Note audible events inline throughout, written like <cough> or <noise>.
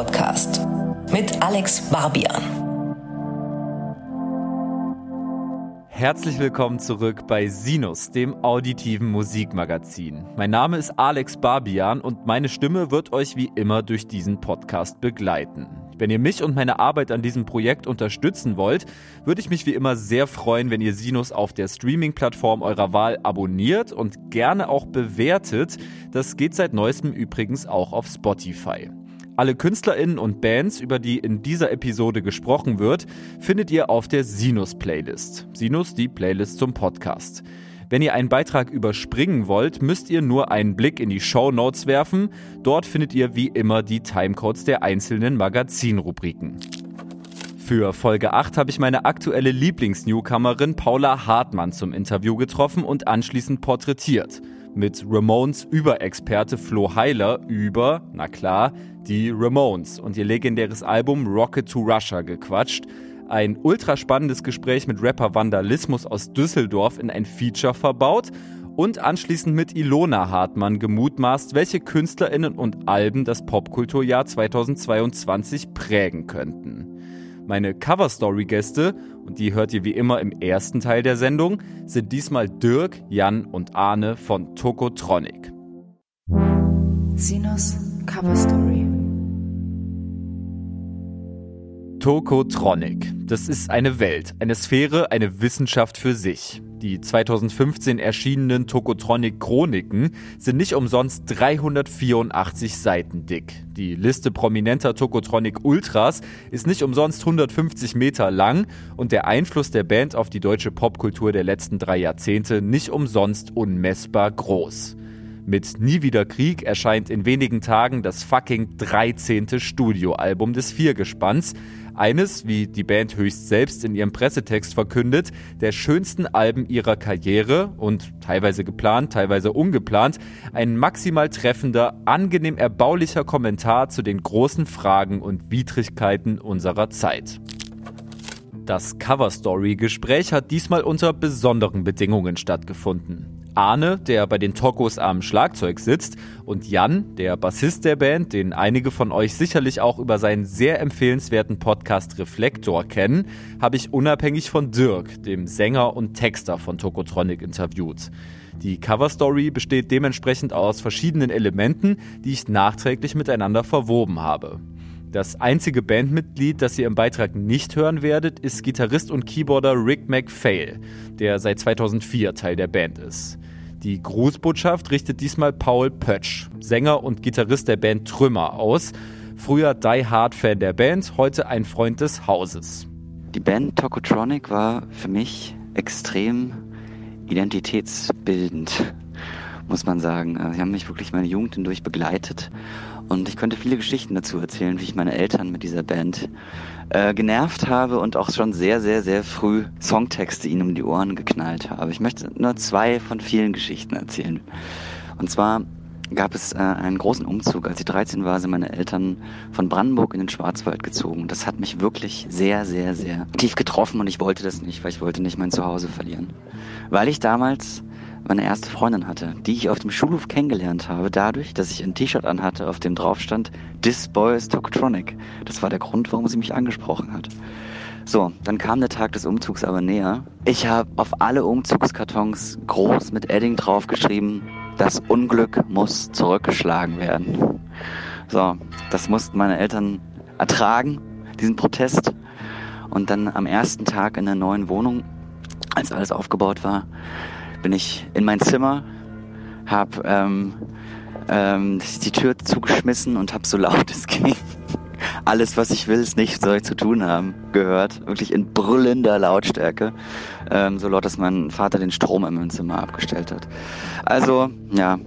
Podcast mit Alex Barbian. Herzlich willkommen zurück bei Sinus, dem auditiven Musikmagazin. Mein Name ist Alex Barbian und meine Stimme wird euch wie immer durch diesen Podcast begleiten. Wenn ihr mich und meine Arbeit an diesem Projekt unterstützen wollt, würde ich mich wie immer sehr freuen, wenn ihr Sinus auf der Streaming-Plattform eurer Wahl abonniert und gerne auch bewertet. Das geht seit neuestem übrigens auch auf Spotify. Alle KünstlerInnen und Bands, über die in dieser Episode gesprochen wird, findet ihr auf der Sinus-Playlist. Sinus, die Playlist zum Podcast. Wenn ihr einen Beitrag überspringen wollt, müsst ihr nur einen Blick in die Show Notes werfen. Dort findet ihr wie immer die Timecodes der einzelnen Magazinrubriken. Für Folge 8 habe ich meine aktuelle Lieblingsnewcomerin Paula Hartmann zum Interview getroffen und anschließend porträtiert. Mit Ramones Überexperte Flo Heiler über, na klar, die Ramones und ihr legendäres Album Rocket to Russia gequatscht ein ultra spannendes Gespräch mit Rapper Vandalismus aus Düsseldorf in ein Feature verbaut und anschließend mit Ilona Hartmann gemutmaßt, welche KünstlerInnen und Alben das Popkulturjahr 2022 prägen könnten. Meine Cover-Story-Gäste, und die hört ihr wie immer im ersten Teil der Sendung, sind diesmal Dirk, Jan und Arne von Tokotronic. Sinus Cover Story. Tokotronic. Das ist eine Welt, eine Sphäre, eine Wissenschaft für sich. Die 2015 erschienenen Tokotronic Chroniken sind nicht umsonst 384 Seiten dick. Die Liste prominenter Tokotronic Ultras ist nicht umsonst 150 Meter lang und der Einfluss der Band auf die deutsche Popkultur der letzten drei Jahrzehnte nicht umsonst unmessbar groß. Mit Nie wieder Krieg erscheint in wenigen Tagen das fucking 13. Studioalbum des Viergespanns. Eines, wie die Band höchst selbst in ihrem Pressetext verkündet, der schönsten Alben ihrer Karriere und teilweise geplant, teilweise ungeplant, ein maximal treffender, angenehm erbaulicher Kommentar zu den großen Fragen und Widrigkeiten unserer Zeit. Das Cover Story Gespräch hat diesmal unter besonderen Bedingungen stattgefunden. Arne, der bei den Tokos am Schlagzeug sitzt, und Jan, der Bassist der Band, den einige von euch sicherlich auch über seinen sehr empfehlenswerten Podcast Reflektor kennen, habe ich unabhängig von Dirk, dem Sänger und Texter von Tokotronic, interviewt. Die Coverstory besteht dementsprechend aus verschiedenen Elementen, die ich nachträglich miteinander verwoben habe. Das einzige Bandmitglied, das ihr im Beitrag nicht hören werdet, ist Gitarrist und Keyboarder Rick McPhail, der seit 2004 Teil der Band ist. Die Grußbotschaft richtet diesmal Paul Pötsch, Sänger und Gitarrist der Band Trümmer, aus. Früher Die Hard Fan der Band, heute ein Freund des Hauses. Die Band Tokotronic war für mich extrem identitätsbildend, muss man sagen. Also, sie haben mich wirklich meine Jugend hindurch begleitet und ich könnte viele Geschichten dazu erzählen, wie ich meine Eltern mit dieser Band äh, genervt habe und auch schon sehr, sehr, sehr früh Songtexte ihnen um die Ohren geknallt habe. Ich möchte nur zwei von vielen Geschichten erzählen. Und zwar gab es äh, einen großen Umzug. Als ich 13 war, sind meine Eltern von Brandenburg in den Schwarzwald gezogen. Das hat mich wirklich sehr, sehr, sehr tief getroffen und ich wollte das nicht, weil ich wollte nicht mein Zuhause verlieren. Weil ich damals meine erste Freundin hatte, die ich auf dem Schulhof kennengelernt habe, dadurch, dass ich ein T-Shirt anhatte, auf dem drauf stand, This Boy is Tokotronic. Das war der Grund, warum sie mich angesprochen hat. So, dann kam der Tag des Umzugs aber näher. Ich habe auf alle Umzugskartons groß mit Edding draufgeschrieben, das Unglück muss zurückgeschlagen werden. So, das mussten meine Eltern ertragen, diesen Protest. Und dann am ersten Tag in der neuen Wohnung, als alles aufgebaut war, bin ich in mein Zimmer, habe ähm, ähm, die Tür zugeschmissen und habe so laut es ging <laughs> alles, was ich will, ist nicht soll zu tun haben, gehört. Wirklich in brüllender Lautstärke. Ähm, so laut, dass mein Vater den Strom im Zimmer abgestellt hat. Also, ja,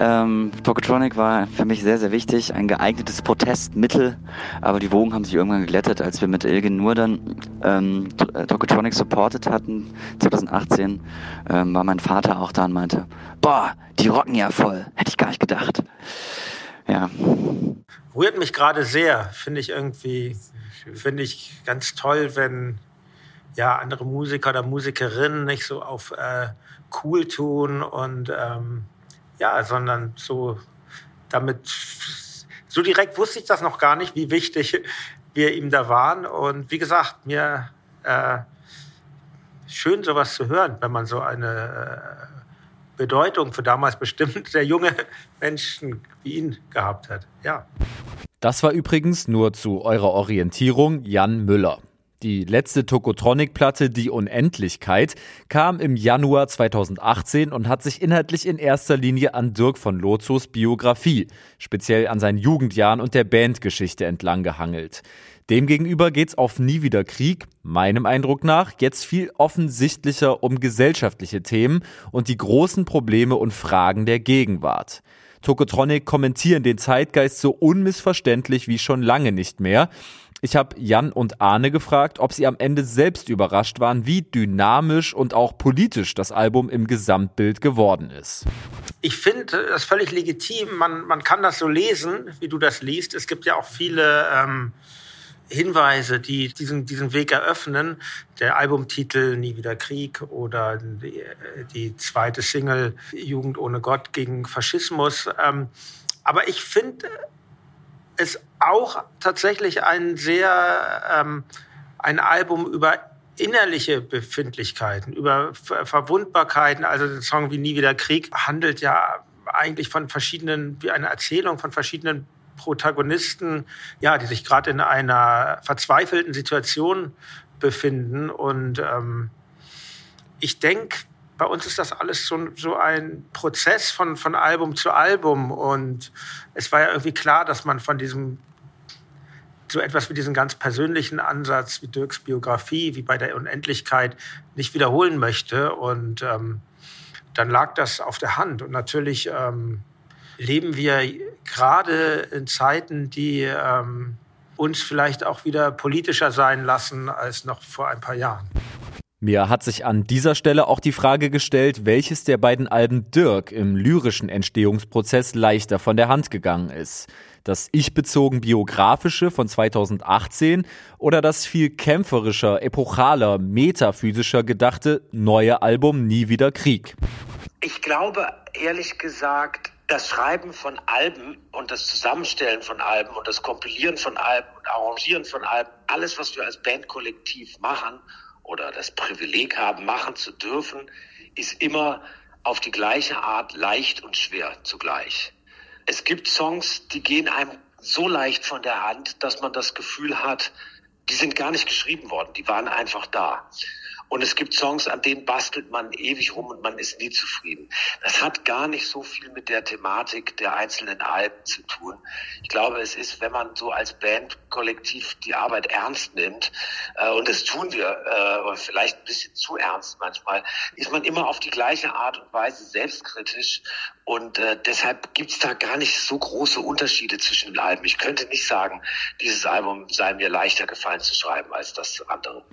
ähm, Tokotronic war für mich sehr, sehr wichtig, ein geeignetes Protestmittel, aber die Wogen haben sich irgendwann geglättet, als wir mit Ilgen nur dann ähm, äh, Tokotronic supported hatten, 2018, ähm, war mein Vater auch da und meinte, boah, die rocken ja voll, hätte ich gar nicht gedacht. Ja. Rührt mich gerade sehr, finde ich irgendwie, finde ich ganz toll, wenn ja andere Musiker oder Musikerinnen nicht so auf äh, cool tun und ähm, ja, sondern so damit so direkt wusste ich das noch gar nicht, wie wichtig wir ihm da waren. Und wie gesagt, mir äh, schön sowas zu hören, wenn man so eine äh, Bedeutung für damals bestimmt <laughs> sehr junge Menschen wie ihn gehabt hat. Ja. Das war übrigens nur zu eurer Orientierung Jan Müller. Die letzte Tokotronic-Platte Die Unendlichkeit kam im Januar 2018 und hat sich inhaltlich in erster Linie an Dirk von Lozos Biografie, speziell an seinen Jugendjahren und der Bandgeschichte entlang gehangelt. Demgegenüber geht's auf Nie wieder Krieg, meinem Eindruck nach, jetzt viel offensichtlicher um gesellschaftliche Themen und die großen Probleme und Fragen der Gegenwart. Tokotronic kommentieren den Zeitgeist so unmissverständlich wie schon lange nicht mehr. Ich habe Jan und Arne gefragt, ob sie am Ende selbst überrascht waren, wie dynamisch und auch politisch das Album im Gesamtbild geworden ist. Ich finde das völlig legitim. Man, man kann das so lesen, wie du das liest. Es gibt ja auch viele ähm, Hinweise, die diesen, diesen Weg eröffnen. Der Albumtitel Nie wieder Krieg oder die, die zweite Single Jugend ohne Gott gegen Faschismus. Ähm, aber ich finde es auch tatsächlich ein sehr ähm, ein Album über innerliche Befindlichkeiten, über Verwundbarkeiten. Also der Song wie Nie wieder Krieg handelt ja eigentlich von verschiedenen, wie eine Erzählung von verschiedenen Protagonisten, ja, die sich gerade in einer verzweifelten Situation befinden. Und ähm, ich denke, bei uns ist das alles so, so ein Prozess von, von Album zu Album. Und es war ja irgendwie klar, dass man von diesem so etwas wie diesen ganz persönlichen Ansatz, wie Dirks Biografie, wie bei der Unendlichkeit, nicht wiederholen möchte. Und ähm, dann lag das auf der Hand. Und natürlich ähm, leben wir gerade in Zeiten, die ähm, uns vielleicht auch wieder politischer sein lassen als noch vor ein paar Jahren. Mir hat sich an dieser Stelle auch die Frage gestellt, welches der beiden Alben Dirk im lyrischen Entstehungsprozess leichter von der Hand gegangen ist. Das ich-bezogen biografische von 2018 oder das viel kämpferischer, epochaler, metaphysischer gedachte neue Album Nie wieder Krieg. Ich glaube, ehrlich gesagt, das Schreiben von Alben und das Zusammenstellen von Alben und das Kompilieren von Alben und Arrangieren von Alben, alles, was wir als Bandkollektiv machen oder das Privileg haben, machen zu dürfen, ist immer auf die gleiche Art leicht und schwer zugleich. Es gibt Songs, die gehen einem so leicht von der Hand, dass man das Gefühl hat, die sind gar nicht geschrieben worden, die waren einfach da. Und es gibt Songs, an denen bastelt man ewig rum und man ist nie zufrieden. Das hat gar nicht so viel mit der Thematik der einzelnen Alben zu tun. Ich glaube, es ist, wenn man so als Band kollektiv die Arbeit ernst nimmt, äh, und das tun wir äh, vielleicht ein bisschen zu ernst manchmal, ist man immer auf die gleiche Art und Weise selbstkritisch. Und äh, deshalb gibt's da gar nicht so große Unterschiede zwischen den Alben. Ich könnte nicht sagen, dieses Album sei mir leichter gefallen zu schreiben als das andere.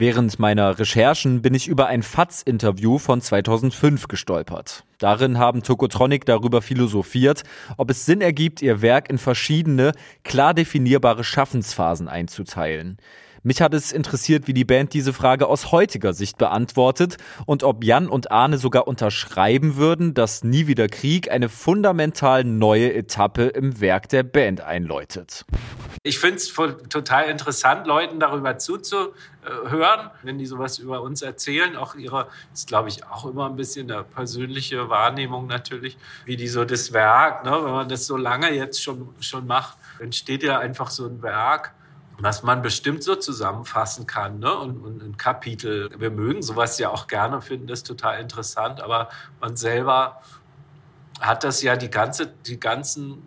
Während meiner Recherchen bin ich über ein FATS-Interview von 2005 gestolpert. Darin haben Tokotronic darüber philosophiert, ob es Sinn ergibt, ihr Werk in verschiedene, klar definierbare Schaffensphasen einzuteilen. Mich hat es interessiert, wie die Band diese Frage aus heutiger Sicht beantwortet und ob Jan und Arne sogar unterschreiben würden, dass Nie wieder Krieg eine fundamental neue Etappe im Werk der Band einläutet. Ich finde es total interessant, Leuten darüber zuzuhören, wenn die sowas über uns erzählen. Auch ihre, ist glaube ich auch immer ein bisschen eine persönliche Wahrnehmung natürlich, wie die so das Werk, ne, wenn man das so lange jetzt schon, schon macht, entsteht ja einfach so ein Werk was man bestimmt so zusammenfassen kann. Ne? Und, und ein Kapitel, wir mögen sowas ja auch gerne, finden das total interessant, aber man selber hat das ja die ganze, die ganzen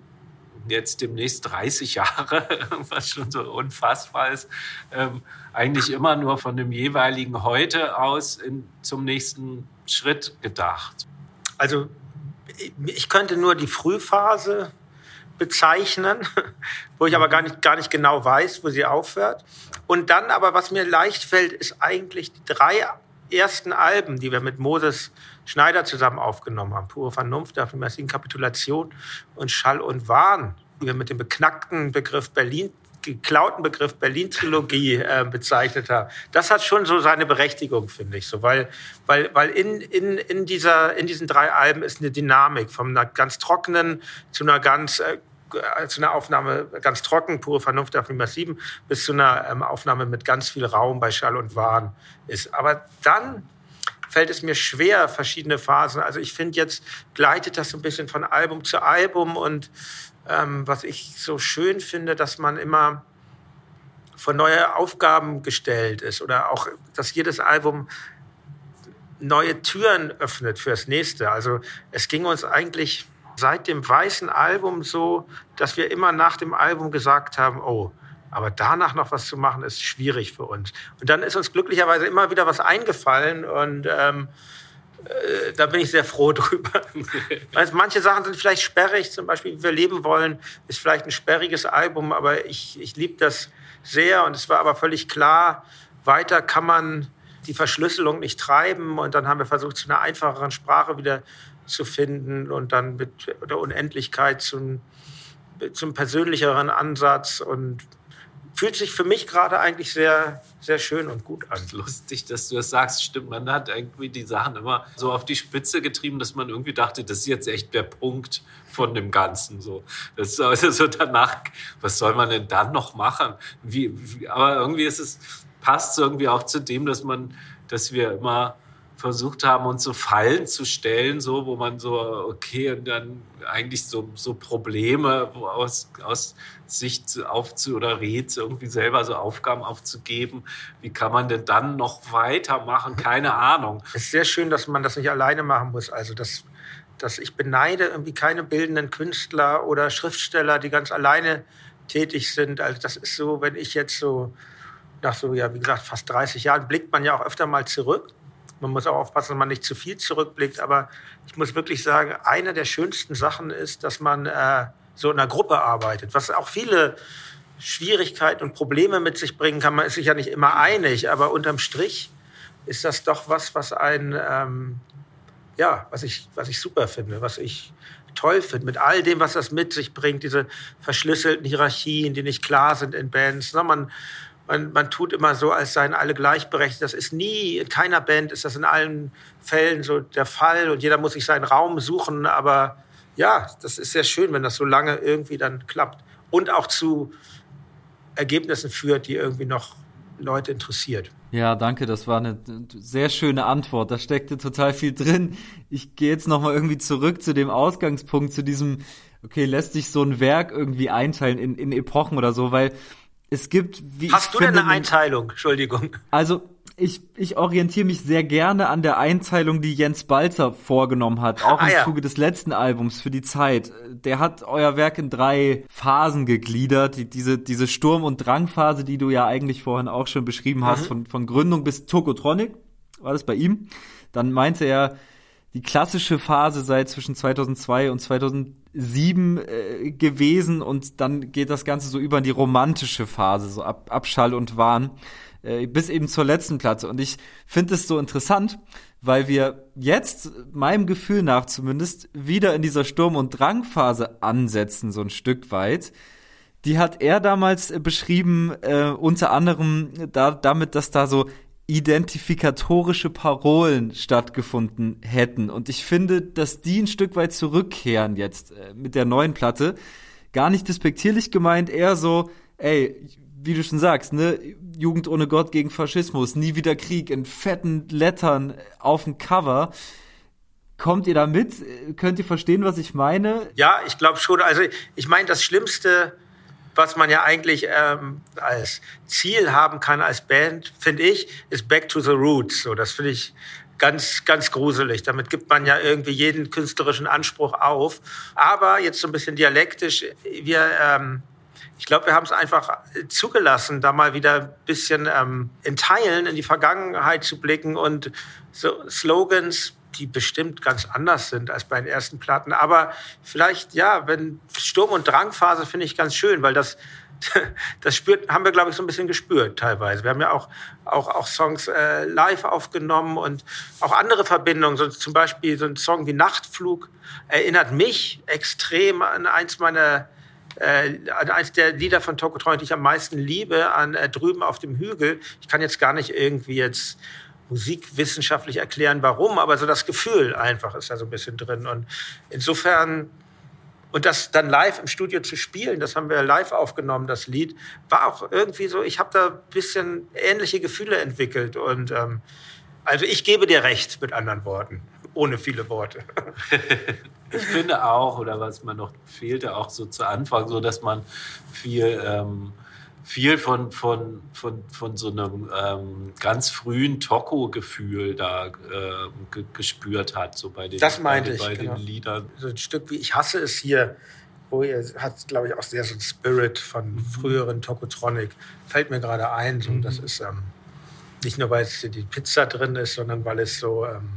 jetzt demnächst 30 Jahre, <laughs> was schon so unfassbar ist, ähm, eigentlich immer nur von dem jeweiligen Heute aus in, zum nächsten Schritt gedacht. Also ich könnte nur die Frühphase bezeichnen, <laughs> wo ich aber gar nicht, gar nicht genau weiß, wo sie aufhört. Und dann aber, was mir leicht fällt, ist eigentlich die drei ersten Alben, die wir mit Moses Schneider zusammen aufgenommen haben. Pure Vernunft, der Kapitulation und Schall und Wahn, die wir mit dem beknackten Begriff Berlin geklauten Begriff Berlin-Trilogie äh, bezeichnet haben. Das hat schon so seine Berechtigung, finde ich, so, weil, weil, weil in, in, in, dieser, in diesen drei Alben ist eine Dynamik von einer ganz trockenen zu einer ganz äh, äh, zu einer Aufnahme ganz trocken, pure Vernunft auf Nummer 7, bis zu einer ähm, Aufnahme mit ganz viel Raum bei Schall und Wahn ist. Aber dann fällt es mir schwer, verschiedene Phasen. Also ich finde, jetzt gleitet das so ein bisschen von Album zu Album und ähm, was ich so schön finde, dass man immer vor neue Aufgaben gestellt ist oder auch, dass jedes Album neue Türen öffnet fürs nächste. Also es ging uns eigentlich seit dem weißen Album so, dass wir immer nach dem Album gesagt haben, oh, aber danach noch was zu machen, ist schwierig für uns. Und dann ist uns glücklicherweise immer wieder was eingefallen und ähm, äh, da bin ich sehr froh <laughs> drüber. manche Sachen sind vielleicht sperrig, zum Beispiel wie wir leben wollen, ist vielleicht ein sperriges Album, aber ich, ich liebe das sehr und es war aber völlig klar, weiter kann man die Verschlüsselung nicht treiben und dann haben wir versucht, zu einer einfacheren Sprache wieder zu finden und dann mit der Unendlichkeit zum, zum persönlicheren Ansatz und fühlt sich für mich gerade eigentlich sehr, sehr schön und gut an. <laughs> Lustig, dass du das sagst. Stimmt, man hat irgendwie die Sachen immer so auf die Spitze getrieben, dass man irgendwie dachte, das ist jetzt echt der Punkt von dem Ganzen. So, das ist also so danach, was soll man denn dann noch machen? Wie, wie, aber irgendwie ist es, passt irgendwie auch zu dem, dass man, dass wir immer versucht haben, uns so Fallen zu stellen, so, wo man so, okay, und dann eigentlich so, so Probleme aus, aus Sicht aufzu oder Rätsel irgendwie selber so Aufgaben aufzugeben. Wie kann man denn dann noch weitermachen? Keine Ahnung. Es ist sehr schön, dass man das nicht alleine machen muss. Also, das, dass ich beneide irgendwie keine bildenden Künstler oder Schriftsteller, die ganz alleine tätig sind. Also, das ist so, wenn ich jetzt so nach so, ja, wie gesagt, fast 30 Jahren blickt man ja auch öfter mal zurück man muss auch aufpassen, dass man nicht zu viel zurückblickt. Aber ich muss wirklich sagen, eine der schönsten Sachen ist, dass man äh, so in einer Gruppe arbeitet, was auch viele Schwierigkeiten und Probleme mit sich bringen kann. Man ist sich ja nicht immer einig, aber unterm Strich ist das doch was, was ein, ähm, ja, was ich, was ich super finde, was ich toll finde, mit all dem, was das mit sich bringt, diese verschlüsselten Hierarchien, die nicht klar sind in Bands. Na, man, man, man tut immer so, als seien alle gleichberechtigt. Das ist nie, in keiner Band ist das in allen Fällen so der Fall und jeder muss sich seinen Raum suchen. Aber ja, das ist sehr schön, wenn das so lange irgendwie dann klappt und auch zu Ergebnissen führt, die irgendwie noch Leute interessiert. Ja, danke, das war eine sehr schöne Antwort. Da steckte total viel drin. Ich gehe jetzt nochmal irgendwie zurück zu dem Ausgangspunkt, zu diesem, okay, lässt sich so ein Werk irgendwie einteilen in, in Epochen oder so, weil es gibt, wie Hast du finde, denn eine Einteilung? Entschuldigung. Also, ich, ich orientiere mich sehr gerne an der Einteilung, die Jens Balzer vorgenommen hat, auch ah, im ja. Zuge des letzten Albums für die Zeit. Der hat euer Werk in drei Phasen gegliedert. Die, diese, diese Sturm- und Drangphase, die du ja eigentlich vorhin auch schon beschrieben hast, mhm. von, von Gründung bis Tokotronic, war das bei ihm. Dann meinte er, die klassische Phase sei zwischen 2002 und 2007 äh, gewesen und dann geht das Ganze so über in die romantische Phase, so ab, Abschall und Wahn, äh, bis eben zur letzten Platte. Und ich finde es so interessant, weil wir jetzt, meinem Gefühl nach zumindest, wieder in dieser Sturm- und Drangphase ansetzen, so ein Stück weit. Die hat er damals beschrieben, äh, unter anderem da, damit, dass da so identifikatorische Parolen stattgefunden hätten. Und ich finde, dass die ein Stück weit zurückkehren jetzt äh, mit der neuen Platte. Gar nicht despektierlich gemeint, eher so, ey, wie du schon sagst, ne, Jugend ohne Gott gegen Faschismus, nie wieder Krieg in fetten Lettern auf dem Cover. Kommt ihr da mit? Könnt ihr verstehen, was ich meine? Ja, ich glaube schon. Also ich meine, das Schlimmste was man ja eigentlich ähm, als Ziel haben kann als Band, finde ich, ist Back to the Roots. So, das finde ich ganz, ganz gruselig. Damit gibt man ja irgendwie jeden künstlerischen Anspruch auf. Aber jetzt so ein bisschen dialektisch, wir, ähm, ich glaube, wir haben es einfach zugelassen, da mal wieder ein bisschen ähm, in Teilen in die Vergangenheit zu blicken und so Slogans die bestimmt ganz anders sind als bei den ersten Platten. Aber vielleicht, ja, wenn Sturm- und Drangphase finde ich ganz schön, weil das, <laughs> das spürt, haben wir, glaube ich, so ein bisschen gespürt teilweise. Wir haben ja auch, auch, auch Songs äh, live aufgenommen und auch andere Verbindungen. So, zum Beispiel so ein Song wie Nachtflug erinnert mich extrem an eins meiner äh, eins der Lieder von Tokotronic, die ich am meisten liebe, an äh, drüben auf dem Hügel. Ich kann jetzt gar nicht irgendwie jetzt musikwissenschaftlich erklären, warum, aber so das Gefühl einfach ist da so ein bisschen drin. Und insofern Und das dann live im Studio zu spielen, das haben wir live aufgenommen, das Lied, war auch irgendwie so, ich habe da ein bisschen ähnliche Gefühle entwickelt. Und ähm, also ich gebe dir recht, mit anderen Worten, ohne viele Worte. <laughs> ich finde auch, oder was man noch fehlte, auch so zu Anfang, so dass man viel ähm, viel von, von, von, von so einem ähm, ganz frühen Toko-Gefühl da äh, gespürt hat, so bei den, das meinte bei, ich, bei genau. den Liedern. So ein Stück wie Ich hasse es hier, wo ihr hat, glaube ich, auch sehr so ein Spirit von Mhm. früheren Tokotronic. Fällt mir gerade ein, so, das Mhm. ist ähm, nicht nur, weil es die Pizza drin ist, sondern weil es so ähm,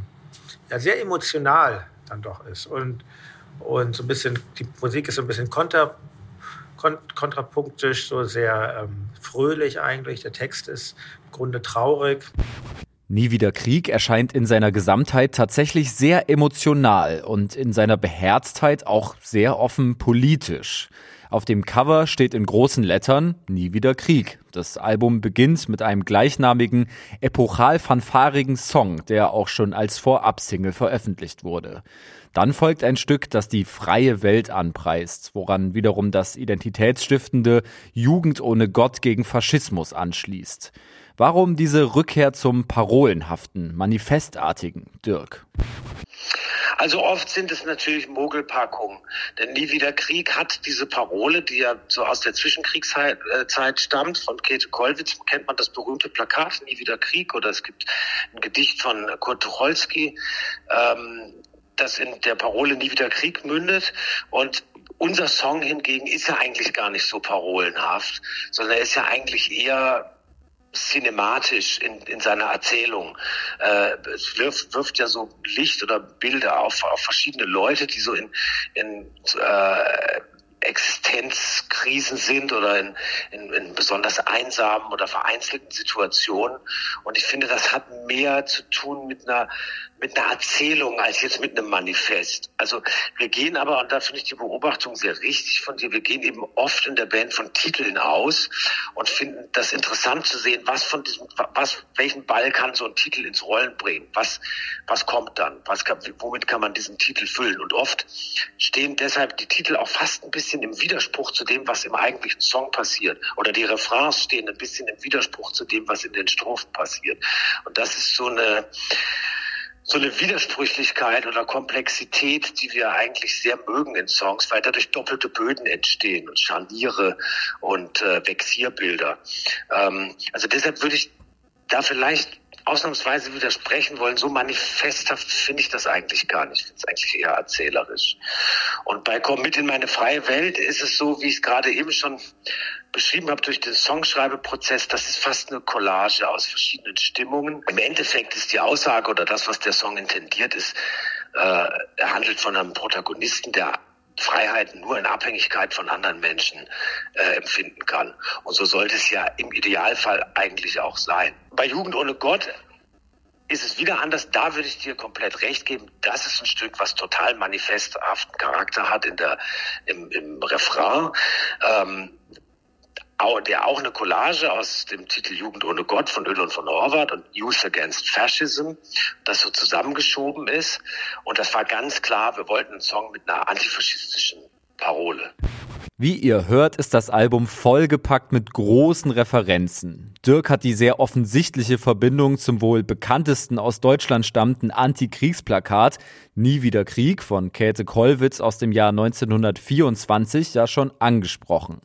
ja, sehr emotional dann doch ist. Und, und so ein bisschen, die Musik ist so ein bisschen konter kon kontrapunktisch, so sehr ähm, fröhlich eigentlich. Der Text ist im Grunde traurig. Nie wieder Krieg erscheint in seiner Gesamtheit tatsächlich sehr emotional und in seiner Beherztheit auch sehr offen politisch. Auf dem Cover steht in großen Lettern Nie wieder Krieg. Das Album beginnt mit einem gleichnamigen, epochal fanfarigen Song, der auch schon als Vorabsingle veröffentlicht wurde. Dann folgt ein Stück, das die freie Welt anpreist, woran wiederum das identitätsstiftende Jugend ohne Gott gegen Faschismus anschließt. Warum diese Rückkehr zum parolenhaften, manifestartigen, Dirk? Also oft sind es natürlich Mogelpackungen. Denn Nie wieder Krieg hat diese Parole, die ja so aus der Zwischenkriegszeit äh, stammt. Von Käthe Kollwitz kennt man das berühmte Plakat Nie wieder Krieg. Oder es gibt ein Gedicht von Kurt Tucholsky, ähm, das in der Parole Nie wieder Krieg mündet. Und unser Song hingegen ist ja eigentlich gar nicht so parolenhaft, sondern er ist ja eigentlich eher cinematisch in, in seiner Erzählung. Äh, es wirft, wirft ja so Licht oder Bilder auf, auf verschiedene Leute, die so in, in äh, Existenzkrisen sind oder in, in, in besonders einsamen oder vereinzelten Situationen. Und ich finde, das hat mehr zu tun mit einer mit einer Erzählung als jetzt mit einem Manifest. Also wir gehen aber, und da finde ich die Beobachtung sehr richtig von dir, wir gehen eben oft in der Band von Titeln aus und finden das interessant zu sehen, was von diesem, was, welchen Ball kann so ein Titel ins Rollen bringen? Was, was kommt dann? Was womit kann man diesen Titel füllen? Und oft stehen deshalb die Titel auch fast ein bisschen im Widerspruch zu dem, was im eigentlichen Song passiert. Oder die Refrains stehen ein bisschen im Widerspruch zu dem, was in den Strophen passiert. Und das ist so eine, so eine Widersprüchlichkeit oder Komplexität, die wir eigentlich sehr mögen in Songs, weil dadurch doppelte Böden entstehen und Scharniere und äh, Vexierbilder. Ähm, also deshalb würde ich da vielleicht ausnahmsweise widersprechen wollen. So manifesthaft finde ich das eigentlich gar nicht. Ich finde es eigentlich eher erzählerisch. Und bei Komm mit in meine freie Welt ist es so, wie ich es gerade eben schon beschrieben habe durch den Songschreibeprozess, das ist fast eine Collage aus verschiedenen Stimmungen. Im Endeffekt ist die Aussage oder das, was der Song intendiert ist, äh, er handelt von einem Protagonisten, der Freiheiten nur in Abhängigkeit von anderen Menschen äh, empfinden kann. Und so sollte es ja im Idealfall eigentlich auch sein. Bei Jugend ohne Gott ist es wieder anders. Da würde ich dir komplett recht geben. Das ist ein Stück, was total manifesthaften Charakter hat in der, im, im Refrain. Ähm, der auch eine Collage aus dem Titel Jugend ohne Gott von Öl und von Horvath und Youth Against Fascism, das so zusammengeschoben ist. Und das war ganz klar, wir wollten einen Song mit einer antifaschistischen Parole. Wie ihr hört, ist das Album vollgepackt mit großen Referenzen. Dirk hat die sehr offensichtliche Verbindung zum wohl bekanntesten aus Deutschland stammenden Antikriegsplakat Nie wieder Krieg von Käthe Kollwitz aus dem Jahr 1924 ja schon angesprochen.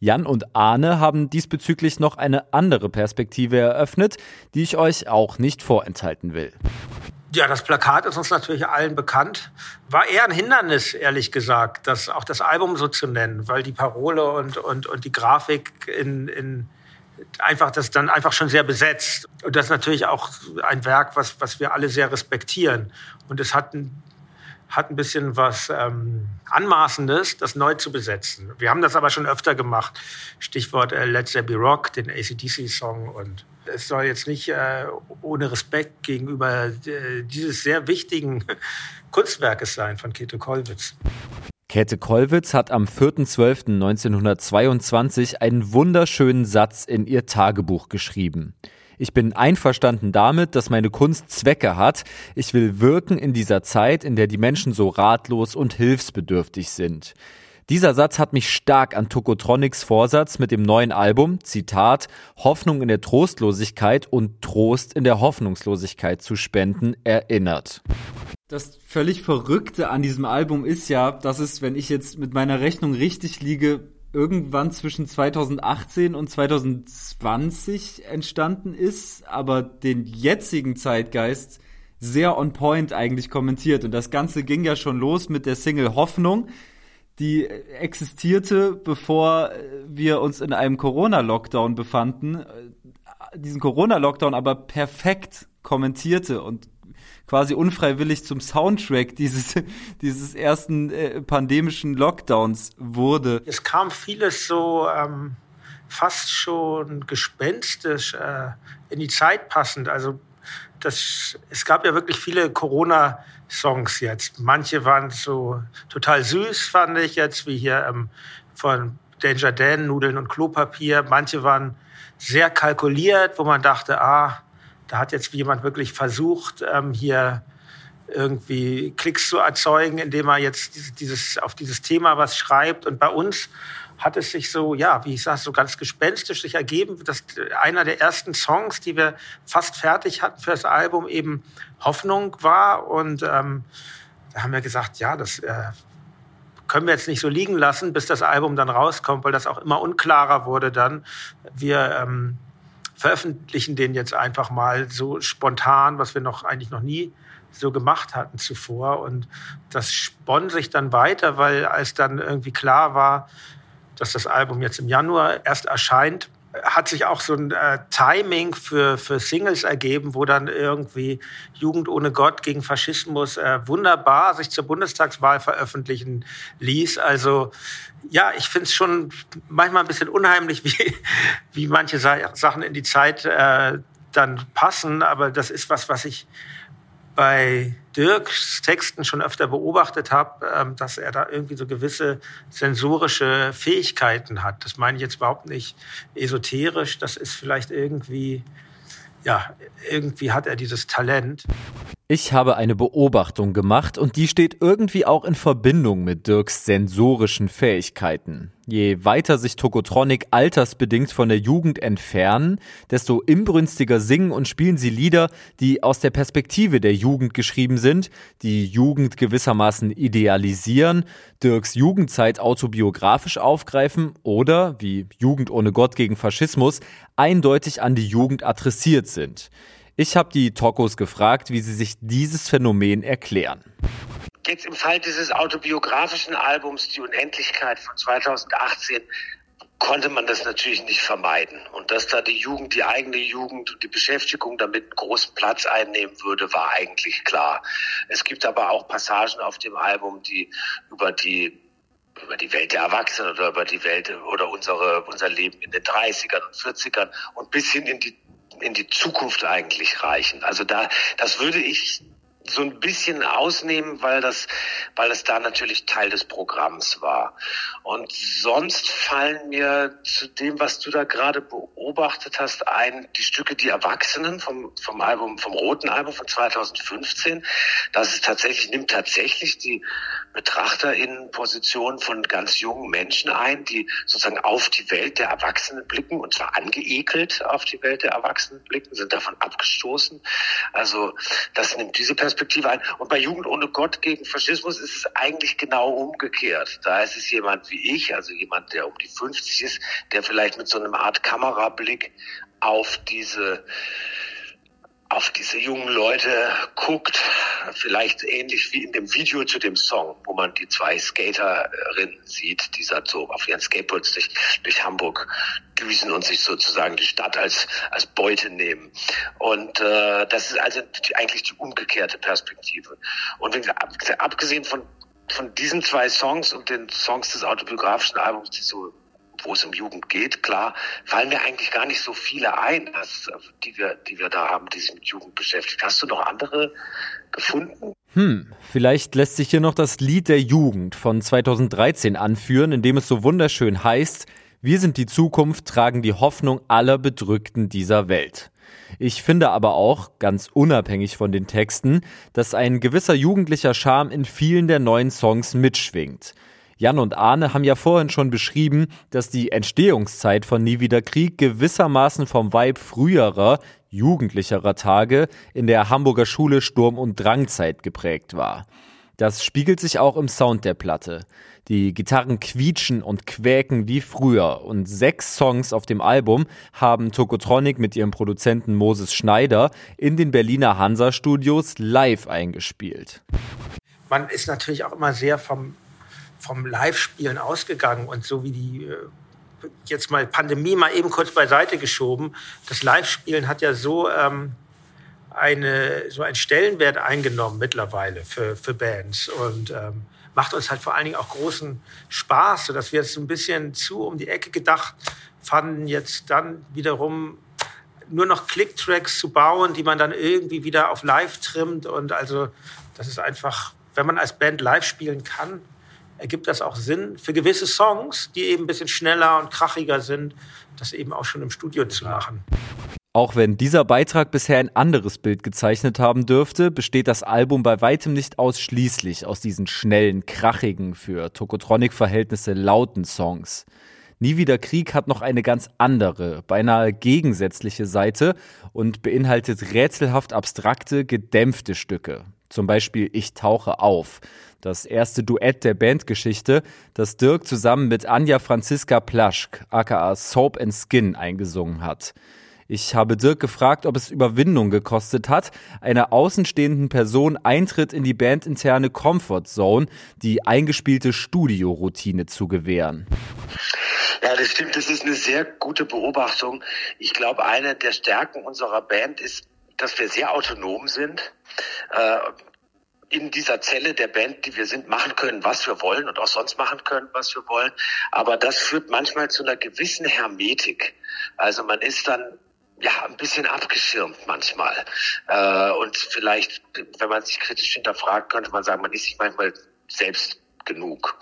Jan und Arne haben diesbezüglich noch eine andere Perspektive eröffnet, die ich euch auch nicht vorenthalten will. Ja, das Plakat ist uns natürlich allen bekannt. War eher ein Hindernis, ehrlich gesagt, das, auch das Album so zu nennen, weil die Parole und, und, und die Grafik in, in einfach das dann einfach schon sehr besetzt. Und das ist natürlich auch ein Werk, was, was wir alle sehr respektieren. Und es hat ein hat ein bisschen was ähm, Anmaßendes, das neu zu besetzen. Wir haben das aber schon öfter gemacht. Stichwort äh, Let There Be Rock, den ACDC-Song. Und es soll jetzt nicht äh, ohne Respekt gegenüber äh, dieses sehr wichtigen <laughs> Kunstwerkes sein von Käthe Kollwitz. Käthe Kollwitz hat am 4.12.1922 einen wunderschönen Satz in ihr Tagebuch geschrieben. Ich bin einverstanden damit, dass meine Kunst Zwecke hat. Ich will wirken in dieser Zeit, in der die Menschen so ratlos und hilfsbedürftig sind. Dieser Satz hat mich stark an Tokotronics Vorsatz mit dem neuen Album, Zitat, Hoffnung in der Trostlosigkeit und Trost in der Hoffnungslosigkeit zu spenden, erinnert. Das völlig Verrückte an diesem Album ist ja, dass es, wenn ich jetzt mit meiner Rechnung richtig liege, irgendwann zwischen 2018 und 2020 entstanden ist, aber den jetzigen Zeitgeist sehr on point eigentlich kommentiert. Und das Ganze ging ja schon los mit der Single Hoffnung, die existierte, bevor wir uns in einem Corona-Lockdown befanden, diesen Corona-Lockdown aber perfekt kommentierte und quasi unfreiwillig zum Soundtrack dieses, <laughs> dieses ersten äh, pandemischen Lockdowns wurde. Es kam vieles so ähm, fast schon gespenstisch äh, in die Zeit passend. Also das, es gab ja wirklich viele Corona-Songs jetzt. Manche waren so total süß, fand ich jetzt, wie hier ähm, von Danger Dan, Nudeln und Klopapier. Manche waren sehr kalkuliert, wo man dachte, ah, da hat jetzt jemand wirklich versucht, ähm, hier irgendwie Klicks zu erzeugen, indem er jetzt dieses, auf dieses Thema was schreibt. Und bei uns hat es sich so, ja, wie ich sage, so ganz gespenstisch sich ergeben, dass einer der ersten Songs, die wir fast fertig hatten für das Album, eben Hoffnung war. Und ähm, da haben wir gesagt, ja, das äh, können wir jetzt nicht so liegen lassen, bis das Album dann rauskommt, weil das auch immer unklarer wurde dann. Wir ähm, veröffentlichen den jetzt einfach mal so spontan, was wir noch eigentlich noch nie so gemacht hatten zuvor. Und das spann sich dann weiter, weil als dann irgendwie klar war, dass das Album jetzt im Januar erst erscheint, hat sich auch so ein äh, Timing für, für Singles ergeben, wo dann irgendwie Jugend ohne Gott gegen Faschismus äh, wunderbar sich zur Bundestagswahl veröffentlichen ließ. Also ja, ich finde es schon manchmal ein bisschen unheimlich, <laughs> wie, wie manche Sachen in die Zeit äh, dann passen. Aber das ist was, was ich bei Dirks Texten schon öfter beobachtet habe, ähm, dass er da irgendwie so gewisse sensorische Fähigkeiten hat. Das meine ich jetzt überhaupt nicht esoterisch. Das ist vielleicht irgendwie, ja, irgendwie hat er dieses Talent. Ich habe eine Beobachtung gemacht und die steht irgendwie auch in Verbindung mit Dirks sensorischen Fähigkeiten. Je weiter sich Tokotronic altersbedingt von der Jugend entfernen, desto inbrünstiger singen und spielen sie Lieder, die aus der Perspektive der Jugend geschrieben sind, die Jugend gewissermaßen idealisieren, Dirks Jugendzeit autobiografisch aufgreifen oder, wie Jugend ohne Gott gegen Faschismus, eindeutig an die Jugend adressiert sind. Ich habe die Tokos gefragt, wie sie sich dieses Phänomen erklären. Jetzt im Fall dieses autobiografischen Albums Die Unendlichkeit von 2018 konnte man das natürlich nicht vermeiden. Und dass da die Jugend, die eigene Jugend und die Beschäftigung damit einen großen Platz einnehmen würde, war eigentlich klar. Es gibt aber auch Passagen auf dem Album, die über die über die Welt der Erwachsenen oder über die Welt oder unsere, unser Leben in den 30ern und 40ern und bis hin in die in die Zukunft eigentlich reichen. Also da, das würde ich so ein bisschen ausnehmen, weil das, weil es da natürlich Teil des Programms war. Und sonst fallen mir zu dem, was du da gerade beobachtet hast, ein, die Stücke Die Erwachsenen vom, vom Album, vom roten Album von 2015. Das ist tatsächlich, nimmt tatsächlich die BetrachterInnen-Position von ganz jungen Menschen ein, die sozusagen auf die Welt der Erwachsenen blicken und zwar angeekelt auf die Welt der Erwachsenen blicken, sind davon abgestoßen. Also das nimmt diese Perspektive ein. Und bei Jugend ohne Gott gegen Faschismus ist es eigentlich genau umgekehrt. Da ist es jemand wie ich, also jemand, der um die 50 ist, der vielleicht mit so einem Art Kamerablick auf diese auf diese jungen Leute guckt, vielleicht ähnlich wie in dem Video zu dem Song, wo man die zwei Skaterinnen sieht, die so auf ihren Skateboards durch, durch Hamburg düsen und sich sozusagen die Stadt als, als Beute nehmen. Und äh, das ist also die, eigentlich die umgekehrte Perspektive. Und abgesehen von, von diesen zwei Songs und den Songs des autobiografischen Albums, die so wo es um Jugend geht, klar, fallen mir eigentlich gar nicht so viele ein, dass, die, wir, die wir da haben, die sich mit Jugend beschäftigt. Hast du noch andere gefunden? Hm, vielleicht lässt sich hier noch das Lied der Jugend von 2013 anführen, in dem es so wunderschön heißt, Wir sind die Zukunft, tragen die Hoffnung aller Bedrückten dieser Welt. Ich finde aber auch, ganz unabhängig von den Texten, dass ein gewisser jugendlicher Charme in vielen der neuen Songs mitschwingt. Jan und Arne haben ja vorhin schon beschrieben, dass die Entstehungszeit von Nie wieder Krieg gewissermaßen vom Vibe früherer, jugendlicherer Tage in der Hamburger Schule Sturm- und Drangzeit geprägt war. Das spiegelt sich auch im Sound der Platte. Die Gitarren quietschen und quäken wie früher und sechs Songs auf dem Album haben Tokotronic mit ihrem Produzenten Moses Schneider in den Berliner Hansa Studios live eingespielt. Man ist natürlich auch immer sehr vom, vom Live-Spielen ausgegangen und so wie die äh, jetzt mal Pandemie mal eben kurz beiseite geschoben. Das Live-Spielen hat ja so ähm, eine, so einen Stellenwert eingenommen mittlerweile für, für Bands und ähm, macht uns halt vor allen Dingen auch großen Spaß, sodass wir es so ein bisschen zu um die Ecke gedacht fanden, jetzt dann wiederum nur noch Click-Tracks zu bauen, die man dann irgendwie wieder auf Live trimmt und also das ist einfach, wenn man als Band live spielen kann, ergibt das auch Sinn für gewisse Songs, die eben ein bisschen schneller und krachiger sind, das eben auch schon im Studio zu machen. Auch wenn dieser Beitrag bisher ein anderes Bild gezeichnet haben dürfte, besteht das Album bei weitem nicht ausschließlich aus diesen schnellen, krachigen, für Tokotronic-Verhältnisse lauten Songs. Nie wieder Krieg hat noch eine ganz andere, beinahe gegensätzliche Seite und beinhaltet rätselhaft abstrakte, gedämpfte Stücke. Zum Beispiel Ich tauche auf, das erste Duett der Bandgeschichte, das Dirk zusammen mit Anja Franziska Plaschk, aka Soap and Skin, eingesungen hat. Ich habe Dirk gefragt, ob es Überwindung gekostet hat, einer außenstehenden Person Eintritt in die bandinterne Comfort Zone, die eingespielte Studioroutine zu gewähren. Ja, das stimmt. Das ist eine sehr gute Beobachtung. Ich glaube, eine der Stärken unserer Band ist, dass wir sehr autonom sind. Äh, in dieser Zelle der Band, die wir sind, machen können, was wir wollen und auch sonst machen können, was wir wollen. Aber das führt manchmal zu einer gewissen Hermetik. Also man ist dann ja, ein bisschen abgeschirmt manchmal. Äh, und vielleicht, wenn man sich kritisch hinterfragt, könnte man sagen, man ist sich manchmal selbst genug.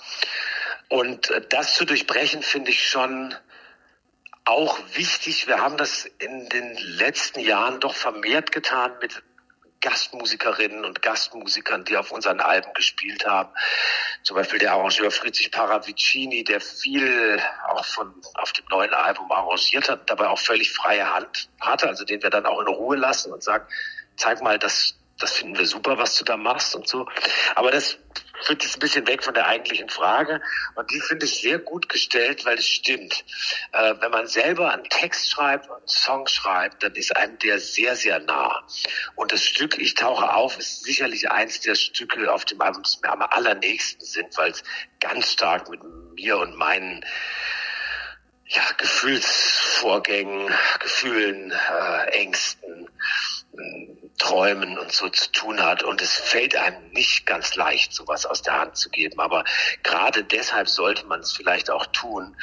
Und äh, das zu durchbrechen, finde ich schon auch wichtig. Wir haben das in den letzten Jahren doch vermehrt getan mit Gastmusikerinnen und Gastmusikern, die auf unseren Alben gespielt haben. Zum Beispiel der Arrangeur Friedrich Paravicini, der viel auch von auf dem neuen Album arrangiert hat, dabei auch völlig freie Hand hatte, also den wir dann auch in Ruhe lassen und sagen, zeig mal, das, das finden wir super, was du da machst und so. Aber das führt jetzt ein bisschen weg von der eigentlichen Frage. Und die finde ich sehr gut gestellt, weil es stimmt. Äh, wenn man selber einen Text schreibt und einen Song schreibt, dann ist einem der sehr, sehr nah. Und das Stück Ich tauche auf ist sicherlich eins der Stücke auf dem Album, die mir am allernächsten sind, weil es ganz stark mit mir und meinen ja, Gefühlsvorgängen, Gefühlen, äh, Ängsten, Träumen und so zu tun hat. Und es fällt einem nicht ganz leicht, sowas aus der Hand zu geben. Aber gerade deshalb sollte man es vielleicht auch tun.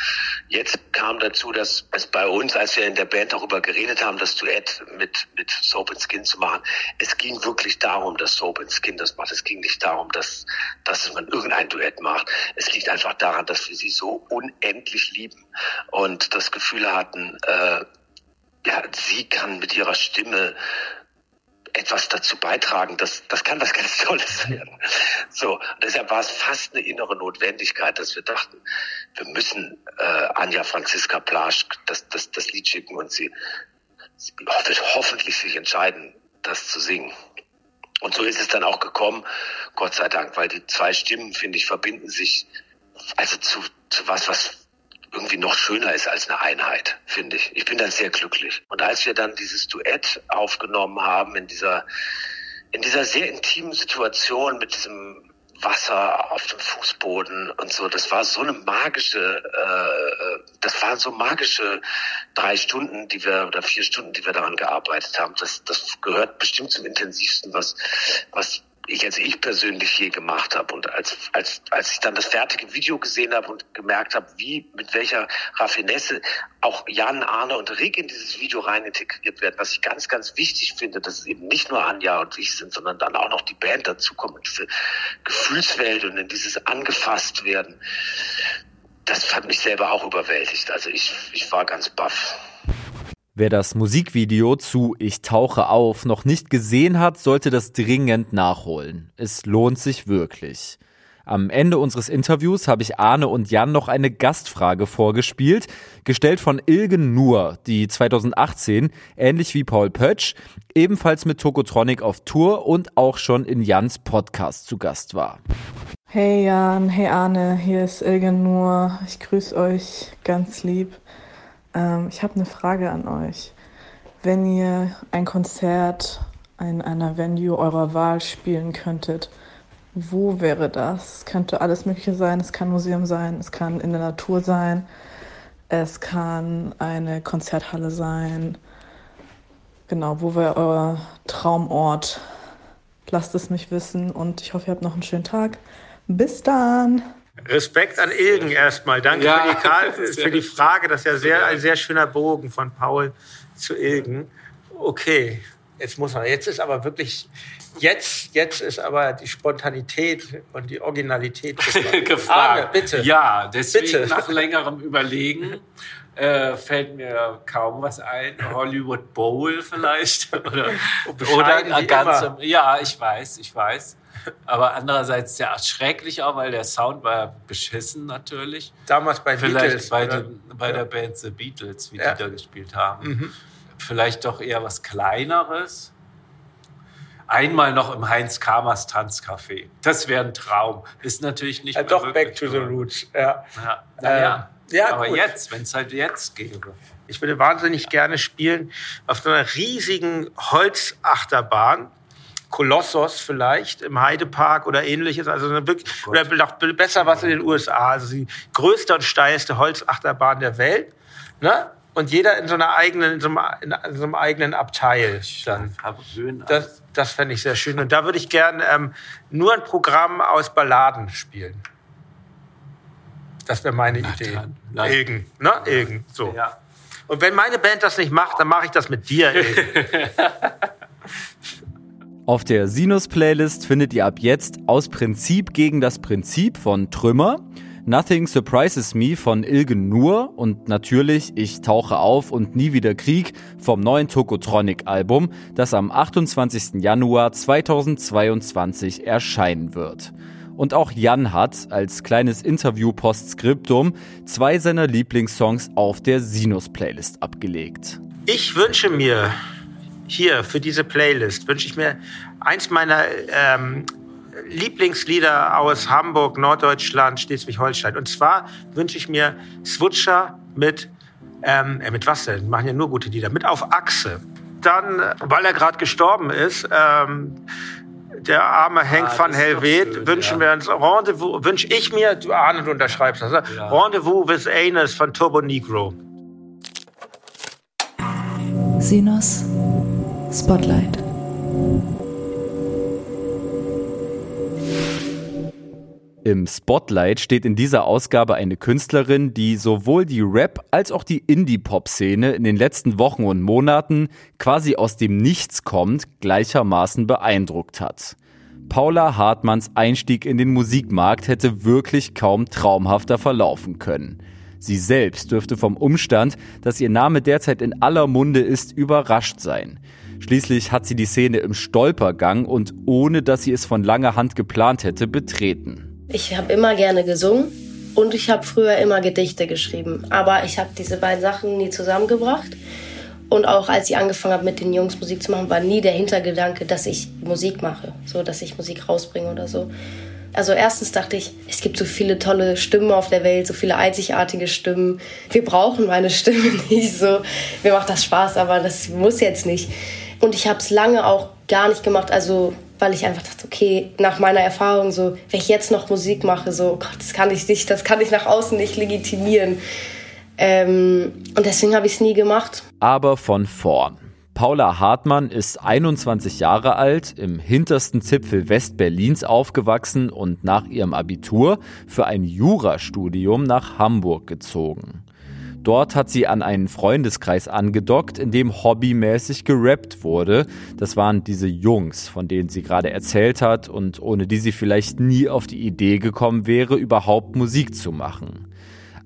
Jetzt kam dazu, dass es bei uns, als wir in der Band darüber geredet haben, das Duett mit, mit Soap and Skin zu machen, es ging wirklich darum, dass Soap and Skin das macht. Es ging nicht darum, dass, dass man irgendein Duett macht. Es liegt einfach daran, dass wir sie so unendlich lieben und das Gefühl hatten, äh, ja, sie kann mit ihrer Stimme etwas dazu beitragen. Das, das kann was ganz Tolles werden. So, deshalb war es fast eine innere Notwendigkeit, dass wir dachten, wir müssen äh, Anja Franziska Plasch das, das, das Lied schicken und sie, sie wird hoffentlich sich entscheiden, das zu singen. Und so ist es dann auch gekommen, Gott sei Dank, weil die zwei Stimmen, finde ich, verbinden sich also zu, zu was, was irgendwie noch schöner ist als eine Einheit, finde ich. Ich bin da sehr glücklich. Und als wir dann dieses Duett aufgenommen haben in dieser, in dieser sehr intimen Situation mit diesem Wasser auf dem Fußboden und so. Das war so eine magische, äh, das waren so magische drei Stunden, die wir oder vier Stunden, die wir daran gearbeitet haben. Das, das gehört bestimmt zum intensivsten, was, was ich als ich persönlich je gemacht habe. Und als, als, als ich dann das fertige Video gesehen habe und gemerkt habe, wie, mit welcher Raffinesse auch Jan, Arne und Rick in dieses Video rein integriert werden, was ich ganz, ganz wichtig finde, dass es eben nicht nur Anja und ich sind, sondern dann auch noch die Band dazukommt, diese Gefühlswelt und in dieses angefasst werden. das hat mich selber auch überwältigt. Also ich, ich war ganz baff. Wer das Musikvideo zu Ich tauche auf noch nicht gesehen hat, sollte das dringend nachholen. Es lohnt sich wirklich. Am Ende unseres Interviews habe ich Arne und Jan noch eine Gastfrage vorgespielt, gestellt von Ilgen Nur, die 2018, ähnlich wie Paul Pötsch, ebenfalls mit Tokotronic auf Tour und auch schon in Jans Podcast zu Gast war. Hey Jan, hey Arne, hier ist Ilgen Nur. Ich grüße euch ganz lieb. Ähm, ich habe eine Frage an euch. Wenn ihr ein Konzert in einer Venue eurer Wahl spielen könntet, wo wäre das? Es könnte alles Mögliche sein. Es kann Museum sein, es kann in der Natur sein, es kann eine Konzerthalle sein. Genau, wo wäre euer Traumort? Lasst es mich wissen und ich hoffe, ihr habt noch einen schönen Tag. Bis dann! Respekt an Ilgen erstmal. Danke ja, für, die, <laughs> für, die, Frage. Das ist ja sehr, ein sehr schöner Bogen von Paul zu Ilgen. Okay, jetzt muss man, jetzt ist aber wirklich Jetzt, jetzt ist aber die Spontanität und die Originalität <laughs> gefragt. Arne, bitte. Ja, deswegen bitte. nach längerem Überlegen äh, fällt mir kaum was ein. Hollywood Bowl vielleicht <laughs> oder, oder ganz. Ja, ich weiß, ich weiß. Aber andererseits ja schrecklich auch, weil der Sound war beschissen natürlich. Damals bei Vielleicht Beatles. Bei, den, bei ja. der Band The Beatles, wie ja. die da gespielt haben. Mhm. Vielleicht doch eher was Kleineres einmal noch im Heinz Kamers Tanzcafé. Das wäre ein Traum. Ist natürlich nicht ja, Doch, back to the roots. Ja. Ja, naja. Ähm, ja, aber gut. jetzt, wenn es halt jetzt gäbe. Ich würde wahnsinnig gerne spielen auf so einer riesigen Holzachterbahn. Kolossos vielleicht im Heidepark oder ähnliches. Also eine, oh oder noch besser was in den USA. Also die größte und steilste Holzachterbahn der Welt. Ne? und jeder in so einer eigenen, in so einem, in so einem eigenen Abteil dann. Das, das fände ich sehr schön. Und da würde ich gern ähm, nur ein Programm aus Balladen spielen. Das wäre meine Na, Idee. Dann, Ilgen, ne? Ilgen, so. Ja. Und wenn meine Band das nicht macht, dann mache ich das mit dir. <laughs> Auf der Sinus-Playlist findet ihr ab jetzt aus Prinzip gegen das Prinzip von Trümmer Nothing Surprises Me von Ilgen Nur und natürlich Ich tauche auf und nie wieder Krieg vom neuen Tokotronic Album, das am 28. Januar 2022 erscheinen wird. Und auch Jan hat als kleines Interview-Postskriptum zwei seiner Lieblingssongs auf der Sinus-Playlist abgelegt. Ich wünsche mir hier für diese Playlist, wünsche ich mir eins meiner ähm, Lieblingslieder aus Hamburg, Norddeutschland, Schleswig-Holstein. Und zwar wünsche ich mir Swutscher mit, ähm, äh, mit was denn? Machen ja nur gute Lieder. Mit Auf Achse. Dann, weil er gerade gestorben ist, ähm, der arme Hank ah, van Helvete, wünschen ja. wir uns Rendezvous, wünsche ich mir, du Arne, du unterschreibst das, ne? ja. Rendezvous with Anus von Turbo Negro. Sinus Spotlight. Im Spotlight steht in dieser Ausgabe eine Künstlerin, die sowohl die Rap- als auch die Indie-Pop-Szene in den letzten Wochen und Monaten quasi aus dem Nichts kommt, gleichermaßen beeindruckt hat. Paula Hartmanns Einstieg in den Musikmarkt hätte wirklich kaum traumhafter verlaufen können. Sie selbst dürfte vom Umstand, dass ihr Name derzeit in aller Munde ist, überrascht sein. Schließlich hat sie die Szene im Stolpergang und ohne dass sie es von langer Hand geplant hätte, betreten. Ich habe immer gerne gesungen und ich habe früher immer Gedichte geschrieben. Aber ich habe diese beiden Sachen nie zusammengebracht. Und auch als ich angefangen habe, mit den Jungs Musik zu machen, war nie der Hintergedanke, dass ich Musik mache, so dass ich Musik rausbringe oder so. Also erstens dachte ich, es gibt so viele tolle Stimmen auf der Welt, so viele einzigartige Stimmen. Wir brauchen meine Stimme <laughs> nicht so. Mir macht das Spaß, aber das muss jetzt nicht. Und ich habe es lange auch gar nicht gemacht. Also weil ich einfach dachte, okay, nach meiner Erfahrung, so, wenn ich jetzt noch Musik mache, so, Gott, das kann ich nicht, das kann ich nach außen nicht legitimieren. Ähm, und deswegen habe ich es nie gemacht. Aber von vorn. Paula Hartmann ist 21 Jahre alt, im hintersten Zipfel Westberlins aufgewachsen und nach ihrem Abitur für ein Jurastudium nach Hamburg gezogen. Dort hat sie an einen Freundeskreis angedockt, in dem hobbymäßig gerappt wurde. Das waren diese Jungs, von denen sie gerade erzählt hat und ohne die sie vielleicht nie auf die Idee gekommen wäre, überhaupt Musik zu machen.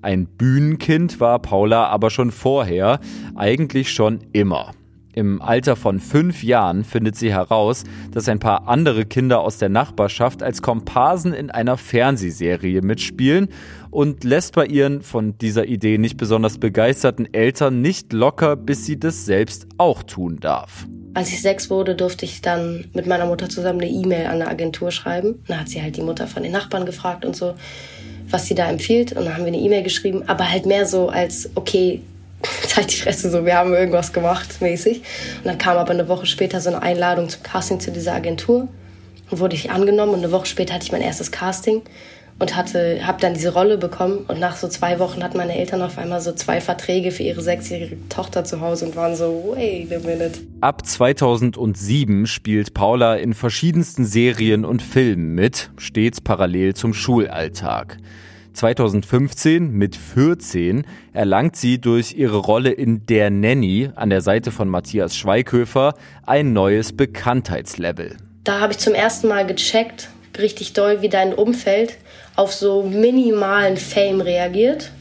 Ein Bühnenkind war Paula aber schon vorher, eigentlich schon immer. Im Alter von fünf Jahren findet sie heraus, dass ein paar andere Kinder aus der Nachbarschaft als Komparsen in einer Fernsehserie mitspielen und lässt bei ihren von dieser Idee nicht besonders begeisterten Eltern nicht locker, bis sie das selbst auch tun darf. Als ich sechs wurde, durfte ich dann mit meiner Mutter zusammen eine E-Mail an eine Agentur schreiben. Da hat sie halt die Mutter von den Nachbarn gefragt und so, was sie da empfiehlt. Und dann haben wir eine E-Mail geschrieben, aber halt mehr so als, okay, <laughs> halt die Fresse so, wir haben irgendwas gemacht, mäßig. Und dann kam aber eine Woche später so eine Einladung zum Casting zu dieser Agentur. Und wurde ich angenommen und eine Woche später hatte ich mein erstes Casting und hatte, habe dann diese Rolle bekommen. Und nach so zwei Wochen hatten meine Eltern auf einmal so zwei Verträge für ihre sechsjährige Tochter zu Hause und waren so, wait a minute. Ab 2007 spielt Paula in verschiedensten Serien und Filmen mit, stets parallel zum Schulalltag. 2015 mit 14 erlangt sie durch ihre Rolle in Der Nanny an der Seite von Matthias Schweighöfer ein neues Bekanntheitslevel. Da habe ich zum ersten Mal gecheckt, richtig doll, wie dein Umfeld auf so minimalen Fame reagiert.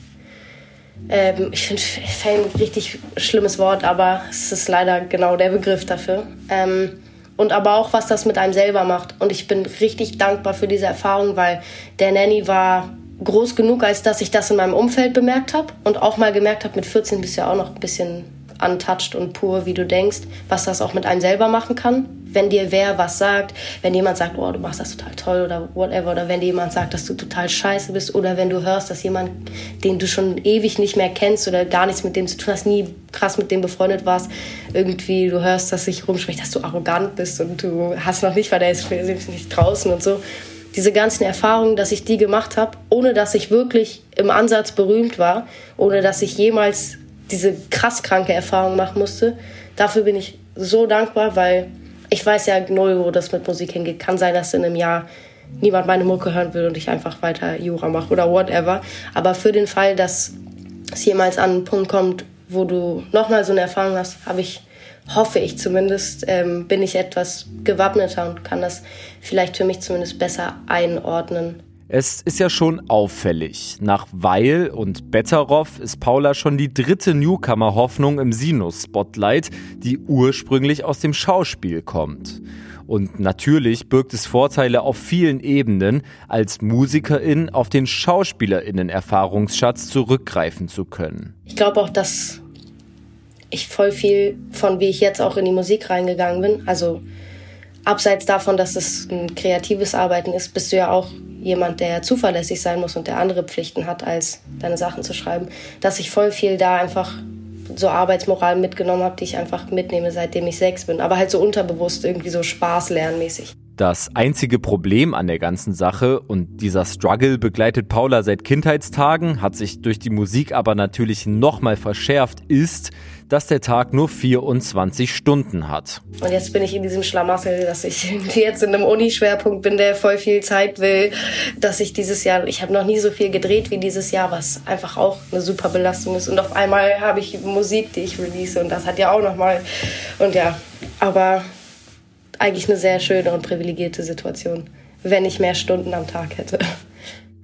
Ähm, ich finde Fame ein richtig schlimmes Wort, aber es ist leider genau der Begriff dafür. Ähm, und aber auch, was das mit einem selber macht. Und ich bin richtig dankbar für diese Erfahrung, weil der Nanny war groß genug, als dass ich das in meinem Umfeld bemerkt habe und auch mal gemerkt habe, mit 14 bist du ja auch noch ein bisschen untouched und pur, wie du denkst, was das auch mit einem selber machen kann. Wenn dir wer was sagt, wenn jemand sagt, oh, du machst das total toll oder whatever, oder wenn dir jemand sagt, dass du total scheiße bist, oder wenn du hörst, dass jemand, den du schon ewig nicht mehr kennst oder gar nichts mit dem zu tun hast, nie krass mit dem befreundet warst, irgendwie du hörst, dass sich rumspricht, dass du arrogant bist und du hast noch nicht, weil der ist nicht draußen und so diese ganzen Erfahrungen, dass ich die gemacht habe, ohne dass ich wirklich im Ansatz berühmt war, ohne dass ich jemals diese krass kranke Erfahrung machen musste. Dafür bin ich so dankbar, weil ich weiß ja null, wo das mit Musik hingeht. Kann sein, dass in einem Jahr niemand meine Mucke hören will und ich einfach weiter Jura mache oder whatever. Aber für den Fall, dass es jemals an einen Punkt kommt, wo du nochmal so eine Erfahrung hast, habe ich hoffe ich zumindest, ähm, bin ich etwas gewappneter und kann das vielleicht für mich zumindest besser einordnen. Es ist ja schon auffällig. Nach Weil und Betteroff ist Paula schon die dritte Newcomer-Hoffnung im Sinus-Spotlight, die ursprünglich aus dem Schauspiel kommt. Und natürlich birgt es Vorteile auf vielen Ebenen, als Musikerin auf den Schauspielerinnen-Erfahrungsschatz zurückgreifen zu können. Ich glaube auch, dass ich voll viel von wie ich jetzt auch in die Musik reingegangen bin. Also abseits davon, dass es ein kreatives Arbeiten ist, bist du ja auch jemand, der zuverlässig sein muss und der andere Pflichten hat, als deine Sachen zu schreiben. Dass ich voll viel da einfach so Arbeitsmoral mitgenommen habe, die ich einfach mitnehme, seitdem ich sechs bin. Aber halt so unterbewusst, irgendwie so Spaß lernmäßig. Das einzige Problem an der ganzen Sache und dieser Struggle begleitet Paula seit Kindheitstagen, hat sich durch die Musik aber natürlich nochmal verschärft, ist, dass der Tag nur 24 Stunden hat. Und jetzt bin ich in diesem Schlamassel, dass ich <laughs> jetzt in einem Uni-Schwerpunkt bin, der voll viel Zeit will, dass ich dieses Jahr, ich habe noch nie so viel gedreht wie dieses Jahr, was einfach auch eine super Belastung ist. Und auf einmal habe ich Musik, die ich release und das hat ja auch nochmal. Und ja, aber eigentlich eine sehr schöne und privilegierte Situation, wenn ich mehr Stunden am Tag hätte.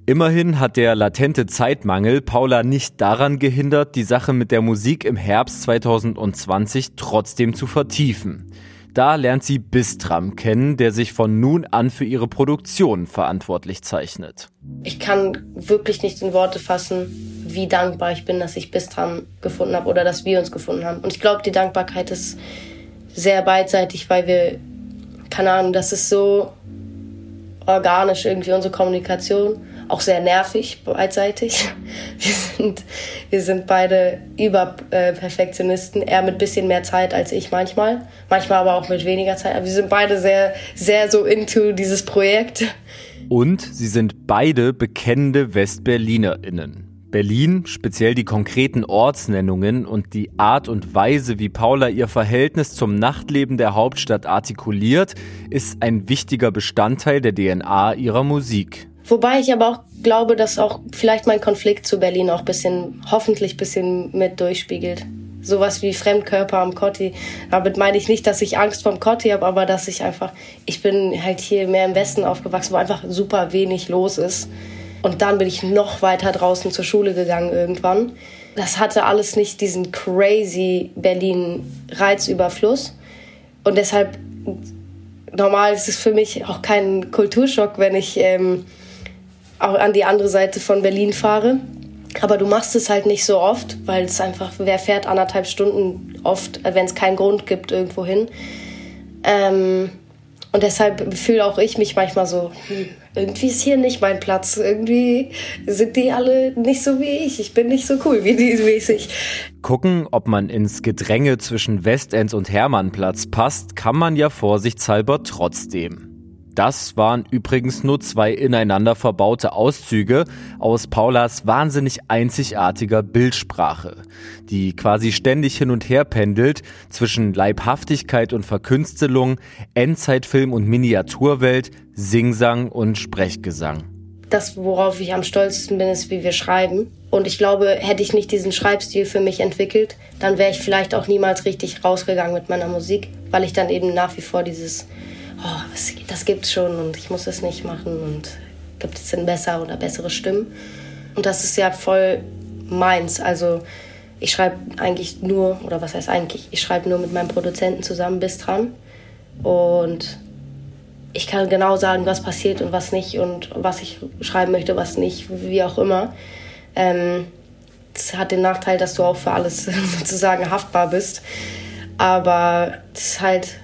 Immerhin hat der latente Zeitmangel Paula nicht daran gehindert, die Sache mit der Musik im Herbst 2020 trotzdem zu vertiefen. Da lernt sie Bistram kennen, der sich von nun an für ihre Produktion verantwortlich zeichnet. Ich kann wirklich nicht in Worte fassen, wie dankbar ich bin, dass ich Bistram gefunden habe oder dass wir uns gefunden haben. Und ich glaube, die Dankbarkeit ist sehr beidseitig, weil wir keine Ahnung, das ist so organisch irgendwie unsere Kommunikation. Auch sehr nervig beidseitig. <laughs> Wir sind, wir sind beide Überperfektionisten. Er mit bisschen mehr Zeit als ich manchmal. Manchmal aber auch mit weniger Zeit. Aber wir sind beide sehr, sehr so into dieses Projekt. Und sie sind beide bekennende WestberlinerInnen. Berlin, speziell die konkreten Ortsnennungen und die Art und Weise, wie Paula ihr Verhältnis zum Nachtleben der Hauptstadt artikuliert, ist ein wichtiger Bestandteil der DNA ihrer Musik. Wobei ich aber auch glaube, dass auch vielleicht mein Konflikt zu Berlin auch bisschen, hoffentlich bisschen mit durchspiegelt. Sowas wie Fremdkörper am Kotti. Damit meine ich nicht, dass ich Angst vom Kotti habe, aber dass ich einfach, ich bin halt hier mehr im Westen aufgewachsen, wo einfach super wenig los ist Und dann bin ich noch weiter draußen zur Schule gegangen irgendwann. Das hatte alles nicht diesen crazy Berlin-Reizüberfluss. Und deshalb, normal ist es für mich auch kein Kulturschock, wenn ich ähm, auch an die andere Seite von Berlin fahre. Aber du machst es halt nicht so oft, weil es einfach, wer fährt anderthalb Stunden oft, wenn es keinen Grund gibt, irgendwo hin. Ähm, und deshalb fühle auch ich mich manchmal so, hm, irgendwie ist hier nicht mein Platz. Irgendwie sind die alle nicht so wie ich. Ich bin nicht so cool wie die mäßig. Gucken, ob man ins Gedränge zwischen Westend und Hermannplatz passt, kann man ja vorsichtshalber trotzdem. Das waren übrigens nur zwei ineinander verbaute Auszüge aus Paulas wahnsinnig einzigartiger Bildsprache, die quasi ständig hin und her pendelt zwischen Leibhaftigkeit und Verkünstelung, Endzeitfilm und Miniaturwelt, Singsang und Sprechgesang. Das, worauf ich am stolzesten bin, ist, wie wir schreiben. Und ich glaube, hätte ich nicht diesen Schreibstil für mich entwickelt, dann wäre ich vielleicht auch niemals richtig rausgegangen mit meiner Musik, weil ich dann eben nach wie vor dieses oh, das gibt's schon und ich muss es nicht machen und gibt es denn besser oder bessere Stimmen? Und das ist ja voll meins. Also ich schreibe eigentlich nur, oder was heißt eigentlich, ich schreibe nur mit meinem Produzenten zusammen bis dran. Und ich kann genau sagen, was passiert und was nicht und was ich schreiben möchte, was nicht, wie auch immer. Ähm, das hat den Nachteil, dass du auch für alles <laughs> sozusagen haftbar bist. Aber es ist halt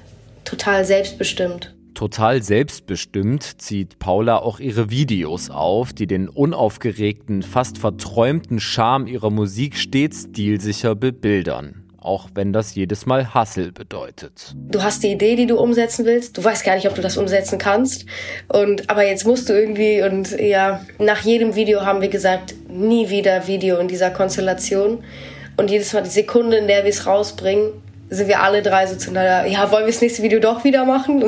total selbstbestimmt. Total selbstbestimmt zieht Paula auch ihre Videos auf, die den unaufgeregten, fast verträumten Charme ihrer Musik stets stilsicher bebildern. Auch wenn das jedes Mal Hassel bedeutet. Du hast die Idee, die du umsetzen willst. Du weißt gar nicht, ob du das umsetzen kannst. Und, aber jetzt musst du irgendwie, und ja, nach jedem Video haben wir gesagt, nie wieder Video in dieser Konstellation. Und jedes Mal die Sekunde, in der wir es rausbringen, sind wir alle drei so zueinander, ja, wollen wir das nächste Video doch wieder machen?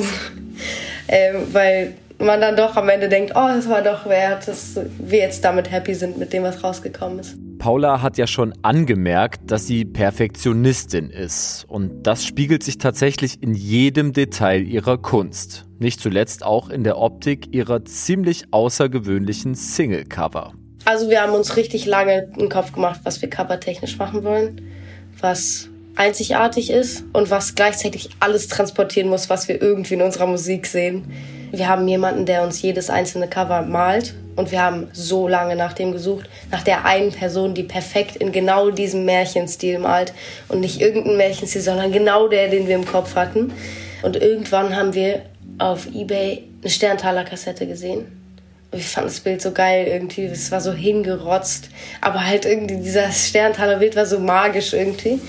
ähm, weil man dann doch am Ende denkt, oh, das war doch wert, dass wir jetzt damit happy sind mit dem, was rausgekommen ist. Paula hat ja schon angemerkt, dass sie Perfektionistin ist. Und das spiegelt sich tatsächlich in jedem Detail ihrer Kunst. Nicht zuletzt auch in der Optik ihrer ziemlich außergewöhnlichen Single-Cover. Also wir haben uns richtig lange einen Kopf gemacht, was wir covertechnisch machen wollen. Was einzigartig ist und was gleichzeitig alles transportieren muss, was wir irgendwie in unserer Musik sehen. Wir haben jemanden, der uns jedes einzelne Cover malt und wir haben so lange nach dem gesucht, nach der einen Person, die perfekt in genau diesem Märchenstil malt und nicht irgendein Märchenstil, sondern genau der, den wir im Kopf hatten. Und irgendwann haben wir auf eBay eine Sterntaler Kassette gesehen. Und ich fand das Bild so geil irgendwie, es war so hingerotzt, aber halt irgendwie dieser Sterntaler Bild war so magisch irgendwie.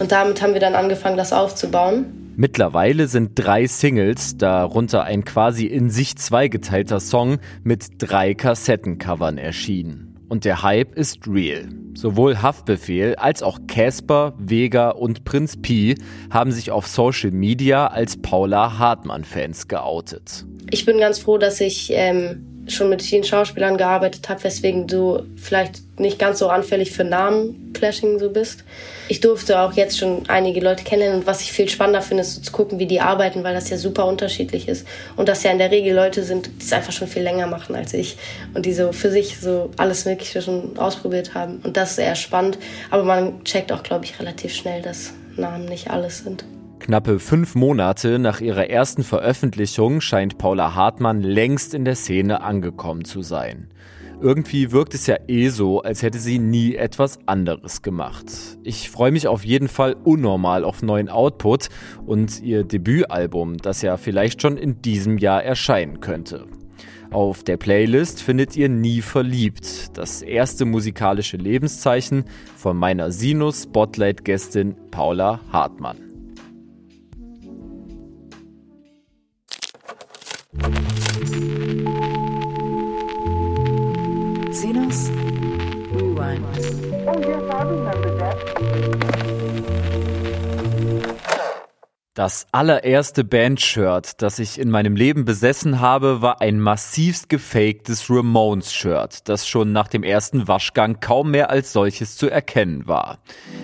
Und damit haben wir dann angefangen, das aufzubauen. Mittlerweile sind drei Singles, darunter ein quasi in sich zweigeteilter Song mit drei Kassettencovern erschienen. Und der Hype ist real. Sowohl Haftbefehl als auch Casper, Vega und Prinz Pi haben sich auf Social Media als Paula Hartmann-Fans geoutet. Ich bin ganz froh, dass ich ähm, schon mit vielen Schauspielern gearbeitet habe, weswegen du vielleicht nicht ganz so anfällig für Namen-Clashing so bist. Ich durfte auch jetzt schon einige Leute kennenlernen und was ich viel spannender finde, ist so zu gucken, wie die arbeiten, weil das ja super unterschiedlich ist und dass ja in der Regel Leute sind, die es einfach schon viel länger machen als ich und die so für sich so alles Mögliche schon ausprobiert haben und das ist eher spannend, aber man checkt auch, glaube ich, relativ schnell, dass Namen nicht alles sind. Knappe fünf Monate nach ihrer ersten Veröffentlichung scheint Paula Hartmann längst in der Szene angekommen zu sein. Irgendwie wirkt es ja eh so, als hätte sie nie etwas anderes gemacht. Ich freue mich auf jeden Fall unnormal auf neuen Output und ihr Debütalbum, das ja vielleicht schon in diesem Jahr erscheinen könnte. Auf der Playlist findet ihr Nie verliebt, das erste musikalische Lebenszeichen von meiner Sinus Spotlight Gästin Paula Hartmann. Sinus Rewind. Oh yes, I remember Das allererste Band-Shirt, das ich in meinem Leben besessen habe, war ein massivst gefaktes Ramones-Shirt, das schon nach dem ersten Waschgang kaum mehr als solches zu erkennen war.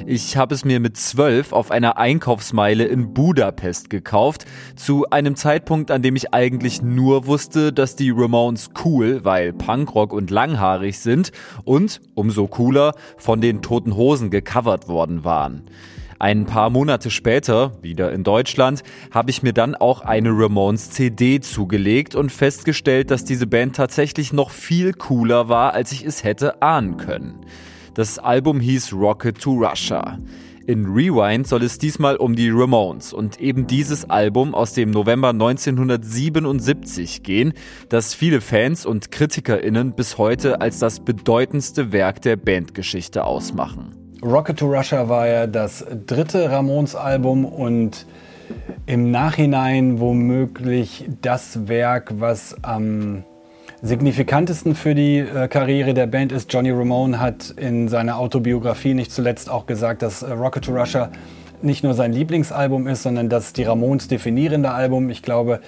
Ich habe es mir mit zwölf auf einer Einkaufsmeile in Budapest gekauft, zu einem Zeitpunkt, an dem ich eigentlich nur wusste, dass die Ramones cool, weil Punkrock und langhaarig sind und, umso cooler, von den Toten Hosen gecovert worden waren. Ein paar Monate später, wieder in Deutschland, habe ich mir dann auch eine Ramones CD zugelegt und festgestellt, dass diese Band tatsächlich noch viel cooler war, als ich es hätte ahnen können. Das Album hieß Rocket to Russia. In Rewind soll es diesmal um die Ramones und eben dieses Album aus dem November 1977 gehen, das viele Fans und KritikerInnen bis heute als das bedeutendste Werk der Bandgeschichte ausmachen. Rocket to Russia war ja das dritte Ramones-Album und im Nachhinein womöglich das Werk, was am signifikantesten für die äh, Karriere der Band ist. Johnny Ramone hat in seiner Autobiografie nicht zuletzt auch gesagt, dass äh, Rocket to Russia nicht nur sein Lieblingsalbum ist, sondern das die Ramones definierende Album. Ich glaube,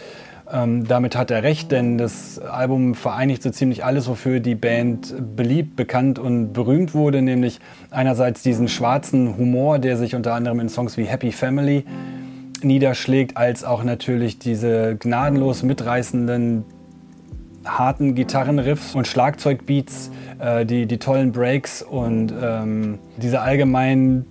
ähm, damit hat er recht, denn das Album vereinigt so ziemlich alles, wofür die Band beliebt, bekannt und berühmt wurde, nämlich einerseits diesen schwarzen Humor, der sich unter anderem in Songs wie Happy Family niederschlägt, als auch natürlich diese gnadenlos mitreißenden harten Gitarrenriffs und Schlagzeugbeats, äh, die, die tollen Breaks und ähm, diese allgemein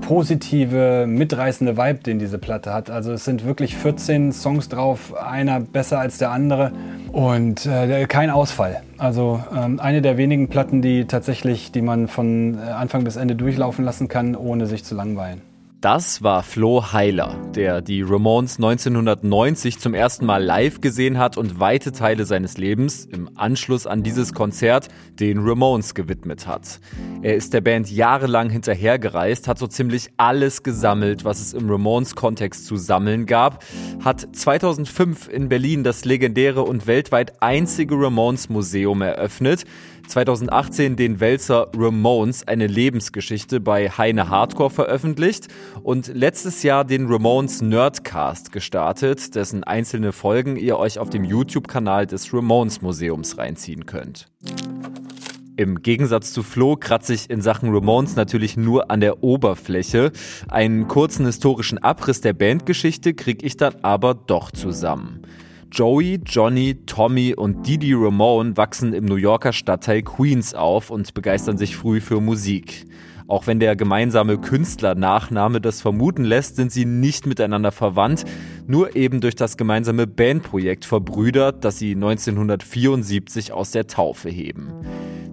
positive, mitreißende Vibe, den diese Platte hat. Also es sind wirklich 14 Songs drauf, einer besser als der andere und äh, kein Ausfall. Also ähm, eine der wenigen Platten, die tatsächlich, die man von äh, Anfang bis Ende durchlaufen lassen kann, ohne sich zu langweilen. Das war Flo Heiler, der die Ramones 1990 zum ersten Mal live gesehen hat und weite Teile seines Lebens im Anschluss an dieses Konzert den Ramones gewidmet hat. Er ist der Band jahrelang hinterhergereist, hat so ziemlich alles gesammelt, was es im Ramones-Kontext zu sammeln gab, hat 2005 in Berlin das legendäre und weltweit einzige Ramones-Museum eröffnet, 2018 den Wälzer Ramones, eine Lebensgeschichte bei Heine Hardcore veröffentlicht und letztes Jahr den Ramones Nerdcast gestartet, dessen einzelne Folgen ihr euch auf dem YouTube-Kanal des Ramones Museums reinziehen könnt. Im Gegensatz zu Flo kratze ich in Sachen Ramones natürlich nur an der Oberfläche. Einen kurzen historischen Abriss der Bandgeschichte kriege ich dann aber doch zusammen. Joey, Johnny, Tommy und Didi Ramone wachsen im New Yorker Stadtteil Queens auf und begeistern sich früh für Musik. Auch wenn der gemeinsame Künstlernachname das vermuten lässt, sind sie nicht miteinander verwandt, nur eben durch das gemeinsame Bandprojekt verbrüdert, das sie 1974 aus der Taufe heben.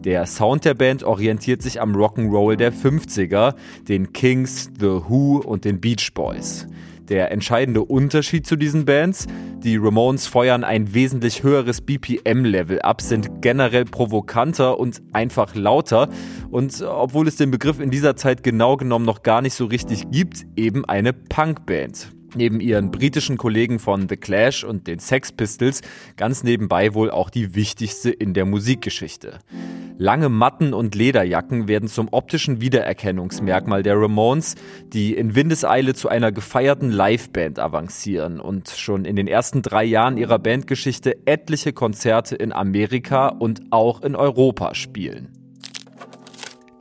Der Sound der Band orientiert sich am Rock'n'Roll der 50er, den Kings, The Who und den Beach Boys. Der entscheidende Unterschied zu diesen Bands, die Ramones feuern ein wesentlich höheres BPM-Level ab, sind generell provokanter und einfach lauter. Und obwohl es den Begriff in dieser Zeit genau genommen noch gar nicht so richtig gibt, eben eine Punkband neben ihren britischen Kollegen von The Clash und den Sex Pistols ganz nebenbei wohl auch die wichtigste in der Musikgeschichte. Lange Matten und Lederjacken werden zum optischen Wiedererkennungsmerkmal der Ramones, die in Windeseile zu einer gefeierten Liveband avancieren und schon in den ersten drei Jahren ihrer Bandgeschichte etliche Konzerte in Amerika und auch in Europa spielen.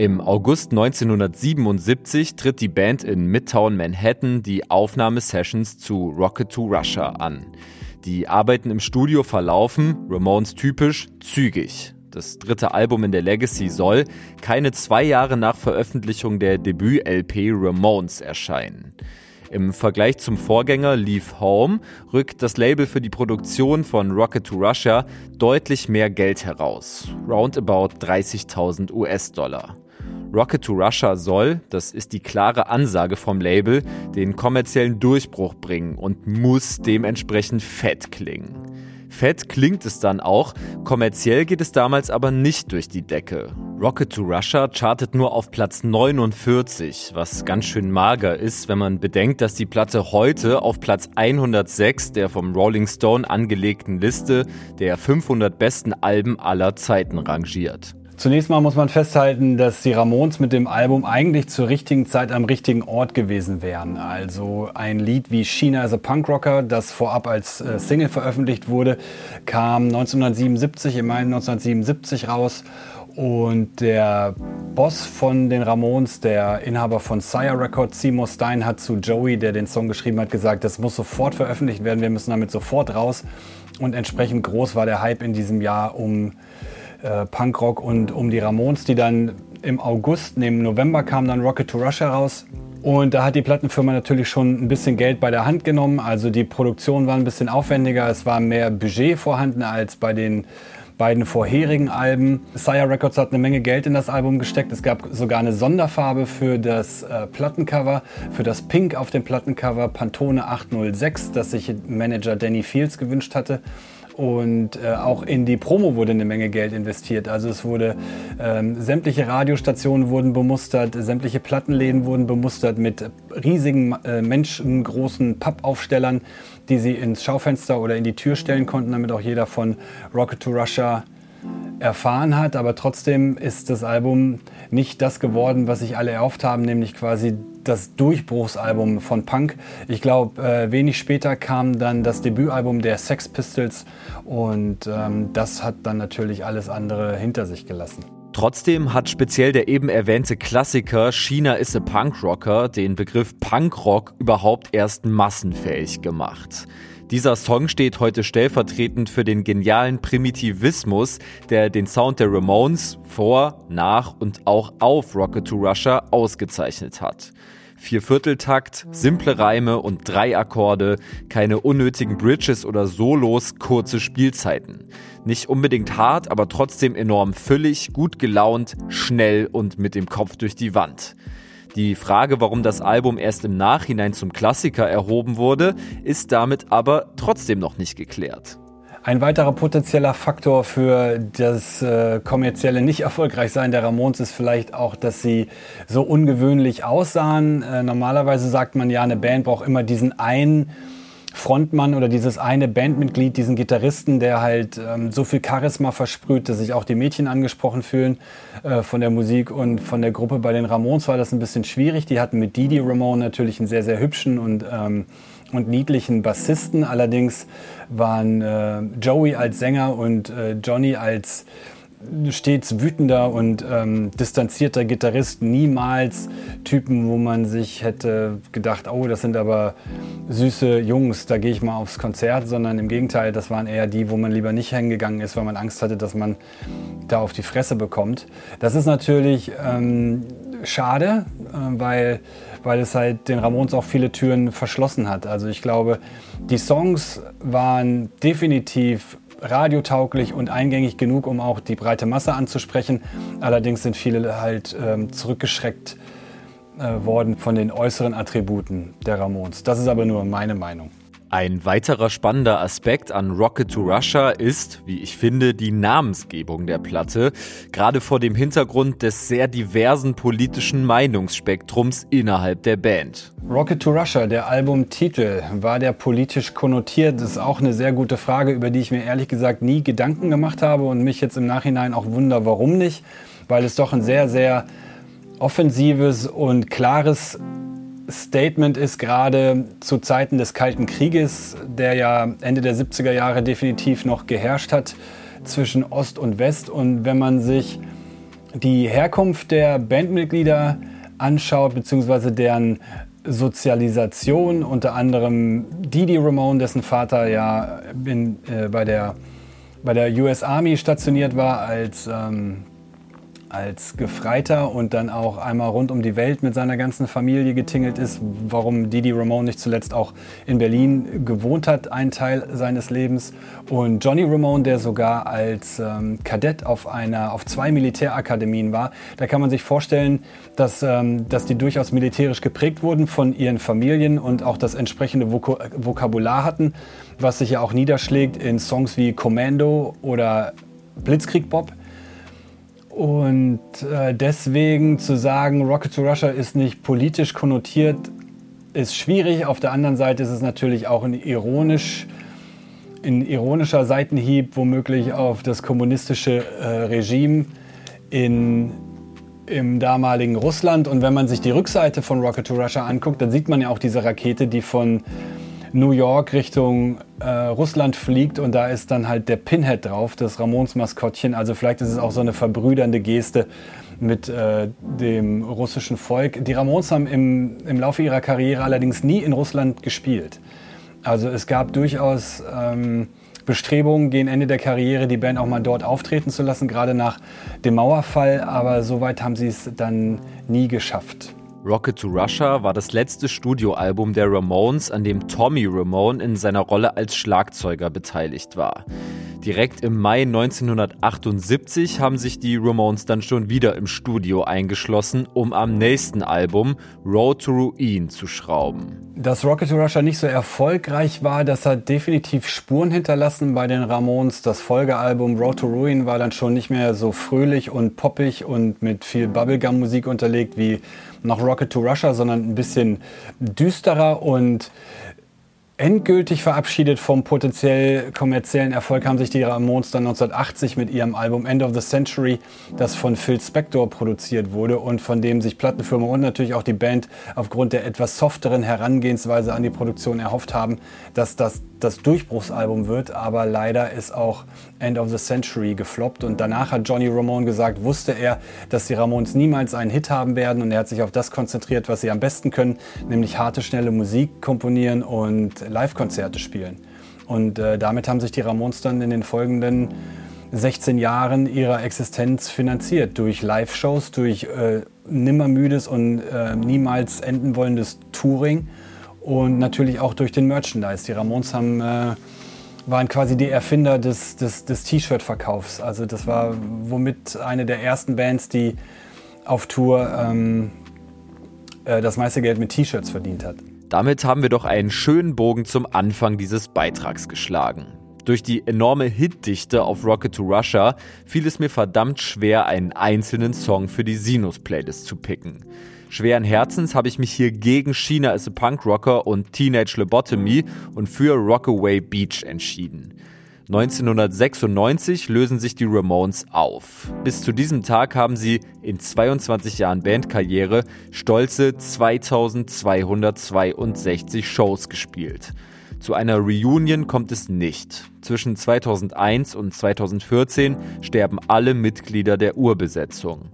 Im August 1977 tritt die Band in Midtown Manhattan die Aufnahmesessions zu Rocket to Russia an. Die Arbeiten im Studio verlaufen, Ramones typisch, zügig. Das dritte Album in der Legacy soll keine zwei Jahre nach Veröffentlichung der Debüt-LP Ramones erscheinen. Im Vergleich zum Vorgänger Leave Home rückt das Label für die Produktion von Rocket to Russia deutlich mehr Geld heraus. Roundabout 30.000 US-Dollar. Rocket to Russia soll, das ist die klare Ansage vom Label, den kommerziellen Durchbruch bringen und muss dementsprechend fett klingen. Fett klingt es dann auch, kommerziell geht es damals aber nicht durch die Decke. Rocket to Russia chartet nur auf Platz 49, was ganz schön mager ist, wenn man bedenkt, dass die Platte heute auf Platz 106 der vom Rolling Stone angelegten Liste der 500 besten Alben aller Zeiten rangiert. Zunächst mal muss man festhalten, dass die Ramones mit dem Album eigentlich zur richtigen Zeit am richtigen Ort gewesen wären. Also ein Lied wie China as a Punk Rocker, das vorab als äh, Single veröffentlicht wurde, kam 1977, im Mai 1977 raus. Und der Boss von den Ramones, der Inhaber von Sire Records, Seymour Stein, hat zu Joey, der den Song geschrieben hat, gesagt, das muss sofort veröffentlicht werden, wir müssen damit sofort raus. Und entsprechend groß war der Hype in diesem Jahr um äh, Punkrock und um die Ramones, die dann im August, neben November kam dann Rocket to Russia raus. Und da hat die Plattenfirma natürlich schon ein bisschen Geld bei der Hand genommen. Also die Produktion war ein bisschen aufwendiger, es war mehr Budget vorhanden als bei den beiden vorherigen Alben. Sire Records hat eine Menge Geld in das Album gesteckt. Es gab sogar eine Sonderfarbe für das äh, Plattencover, für das Pink auf dem Plattencover Pantone 806, das sich Manager Danny Fields gewünscht hatte. Und äh, auch in die Promo wurde eine Menge Geld investiert. Also es wurde ähm, sämtliche Radiostationen wurden bemustert, sämtliche Plattenläden wurden bemustert mit riesigen äh, menschengroßen Pappaufstellern, die sie ins Schaufenster oder in die Tür stellen konnten, damit auch jeder von Rocket to Russia erfahren hat. Aber trotzdem ist das Album nicht das geworden, was sich alle erhofft haben, nämlich quasi das Durchbruchsalbum von Punk. Ich glaube, äh, wenig später kam dann das Debütalbum der Sex Pistols und ähm, das hat dann natürlich alles andere hinter sich gelassen. Trotzdem hat speziell der eben erwähnte Klassiker China is a Punk Rocker den Begriff Punkrock überhaupt erst massenfähig gemacht. Dieser Song steht heute stellvertretend für den genialen Primitivismus, der den Sound der Ramones vor, nach und auch auf Rocket to Russia ausgezeichnet hat. Viervierteltakt, simple Reime und drei Akkorde, keine unnötigen Bridges oder Solos, kurze Spielzeiten. Nicht unbedingt hart, aber trotzdem enorm füllig, gut gelaunt, schnell und mit dem Kopf durch die Wand. Die Frage, warum das Album erst im Nachhinein zum Klassiker erhoben wurde, ist damit aber trotzdem noch nicht geklärt. Ein weiterer potenzieller Faktor für das äh, kommerzielle nicht erfolgreich sein der Ramones ist vielleicht auch, dass sie so ungewöhnlich aussahen. Äh, normalerweise sagt man ja, eine Band braucht immer diesen einen Frontmann oder dieses eine Bandmitglied, diesen Gitarristen, der halt ähm, so viel Charisma versprüht, dass sich auch die Mädchen angesprochen fühlen äh, von der Musik und von der Gruppe. Bei den Ramones war das ein bisschen schwierig. Die hatten mit Didi Ramone natürlich einen sehr, sehr hübschen und, ähm, und niedlichen Bassisten. Allerdings waren äh, Joey als Sänger und äh, Johnny als stets wütender und ähm, distanzierter Gitarrist, niemals Typen, wo man sich hätte gedacht, oh, das sind aber süße Jungs, da gehe ich mal aufs Konzert, sondern im Gegenteil, das waren eher die, wo man lieber nicht hingegangen ist, weil man Angst hatte, dass man da auf die Fresse bekommt. Das ist natürlich ähm, schade, äh, weil, weil es halt den Ramones auch viele Türen verschlossen hat. Also ich glaube, die Songs waren definitiv radiotauglich und eingängig genug, um auch die breite Masse anzusprechen. Allerdings sind viele halt ähm, zurückgeschreckt äh, worden von den äußeren Attributen der Ramones. Das ist aber nur meine Meinung. Ein weiterer spannender Aspekt an Rocket to Russia ist, wie ich finde, die Namensgebung der Platte, gerade vor dem Hintergrund des sehr diversen politischen Meinungsspektrums innerhalb der Band. Rocket to Russia, der Albumtitel, war der politisch konnotiert? Das ist auch eine sehr gute Frage, über die ich mir ehrlich gesagt nie Gedanken gemacht habe und mich jetzt im Nachhinein auch wunder, warum nicht, weil es doch ein sehr, sehr offensives und klares Statement ist gerade zu Zeiten des Kalten Krieges, der ja Ende der 70er Jahre definitiv noch geherrscht hat zwischen Ost und West. Und wenn man sich die Herkunft der Bandmitglieder anschaut, beziehungsweise deren Sozialisation, unter anderem Didi Ramone, dessen Vater ja in, äh, bei, der, bei der US Army stationiert war als ähm, als Gefreiter und dann auch einmal rund um die Welt mit seiner ganzen Familie getingelt ist, warum Didi Ramone nicht zuletzt auch in Berlin gewohnt hat, einen Teil seines Lebens. Und Johnny Ramone, der sogar als ähm, Kadett auf, einer, auf zwei Militärakademien war. Da kann man sich vorstellen, dass, ähm, dass die durchaus militärisch geprägt wurden von ihren Familien und auch das entsprechende Vok Vokabular hatten, was sich ja auch niederschlägt in Songs wie Commando oder Blitzkrieg Bob. Und äh, deswegen zu sagen, Rocket to Russia ist nicht politisch konnotiert, ist schwierig. Auf der anderen Seite ist es natürlich auch ein ironisch, ein ironischer Seitenhieb womöglich auf das kommunistische äh, Regime in, im damaligen Russland. Und wenn man sich die Rückseite von Rocket to Russia anguckt, dann sieht man ja auch diese Rakete, die von New York Richtung äh, Russland fliegt und da ist dann halt der Pinhead drauf, das Ramons-Maskottchen. Also vielleicht ist es auch so eine verbrüdernde Geste mit äh, dem russischen Volk. Die Ramones haben im, im Laufe ihrer Karriere allerdings nie in Russland gespielt. Also es gab durchaus ähm, Bestrebungen gegen Ende der Karriere, die Band auch mal dort auftreten zu lassen, gerade nach dem Mauerfall, aber soweit haben sie es dann nie geschafft. Rocket to Russia war das letzte Studioalbum der Ramones, an dem Tommy Ramone in seiner Rolle als Schlagzeuger beteiligt war. Direkt im Mai 1978 haben sich die Ramones dann schon wieder im Studio eingeschlossen, um am nächsten Album Road to Ruin zu schrauben. Dass Rocket to Russia nicht so erfolgreich war, das hat definitiv Spuren hinterlassen bei den Ramones. Das Folgealbum Road to Ruin war dann schon nicht mehr so fröhlich und poppig und mit viel Bubblegum-Musik unterlegt wie noch Rocket to Russia, sondern ein bisschen düsterer und Endgültig verabschiedet vom potenziell kommerziellen Erfolg haben sich die Ramones dann 1980 mit ihrem Album End of the Century, das von Phil Spector produziert wurde und von dem sich Plattenfirma und natürlich auch die Band aufgrund der etwas softeren Herangehensweise an die Produktion erhofft haben, dass das das Durchbruchsalbum wird. Aber leider ist auch End of the Century gefloppt und danach hat Johnny Ramone gesagt, wusste er, dass die Ramones niemals einen Hit haben werden und er hat sich auf das konzentriert, was sie am besten können, nämlich harte, schnelle Musik komponieren und Live-Konzerte spielen. Und äh, damit haben sich die Ramones dann in den folgenden 16 Jahren ihrer Existenz finanziert. Durch Live-Shows, durch äh, nimmermüdes und äh, niemals enden wollendes Touring und natürlich auch durch den Merchandise. Die Ramones haben, äh, waren quasi die Erfinder des, des, des T-Shirt-Verkaufs. Also das war womit eine der ersten Bands, die auf Tour ähm, äh, das meiste Geld mit T-Shirts verdient hat. Damit haben wir doch einen schönen Bogen zum Anfang dieses Beitrags geschlagen. Durch die enorme Hitdichte auf Rocket to Russia fiel es mir verdammt schwer, einen einzelnen Song für die Sinus-Playlist zu picken. Schweren Herzens habe ich mich hier gegen China as a Punk Rocker und Teenage Lobotomy und für Rockaway Beach entschieden. 1996 lösen sich die Ramones auf. Bis zu diesem Tag haben sie in 22 Jahren Bandkarriere stolze 2262 Shows gespielt. Zu einer Reunion kommt es nicht. Zwischen 2001 und 2014 sterben alle Mitglieder der Urbesetzung.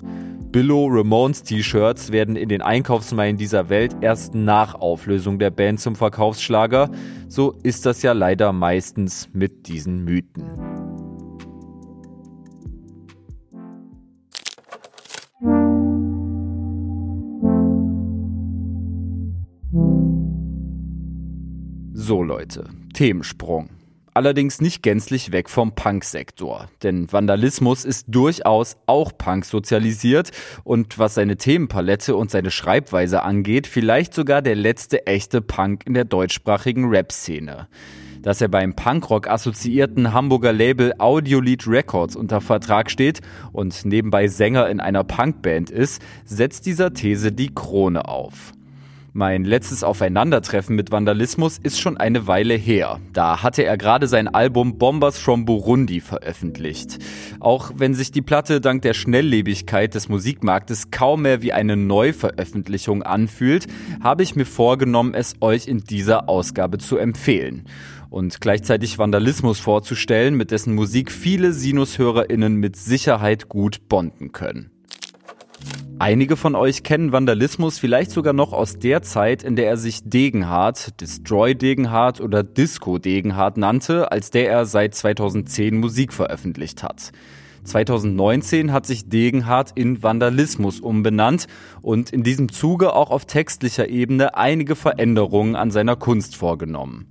Billo Ramones T-Shirts werden in den Einkaufsmeilen dieser Welt erst nach Auflösung der Band zum Verkaufsschlager. So ist das ja leider meistens mit diesen Mythen. So Leute, Themensprung allerdings nicht gänzlich weg vom Punk-Sektor. Denn Vandalismus ist durchaus auch Punk sozialisiert und was seine Themenpalette und seine Schreibweise angeht, vielleicht sogar der letzte echte Punk in der deutschsprachigen Rap-Szene. Dass er beim Punkrock assoziierten Hamburger Label Audiolied Records unter Vertrag steht und nebenbei Sänger in einer Punkband ist, setzt dieser These die Krone auf. Mein letztes Aufeinandertreffen mit Vandalismus ist schon eine Weile her. Da hatte er gerade sein Album Bombers from Burundi veröffentlicht. Auch wenn sich die Platte dank der Schnelllebigkeit des Musikmarktes kaum mehr wie eine Neuveröffentlichung anfühlt, habe ich mir vorgenommen, es euch in dieser Ausgabe zu empfehlen und gleichzeitig Vandalismus vorzustellen, mit dessen Musik viele Sinushörerinnen mit Sicherheit gut bonden können. Einige von euch kennen Vandalismus vielleicht sogar noch aus der Zeit, in der er sich Degenhardt, Destroy Degenhardt oder Disco Degenhardt nannte, als der er seit 2010 Musik veröffentlicht hat. 2019 hat sich Degenhardt in Vandalismus umbenannt und in diesem Zuge auch auf textlicher Ebene einige Veränderungen an seiner Kunst vorgenommen.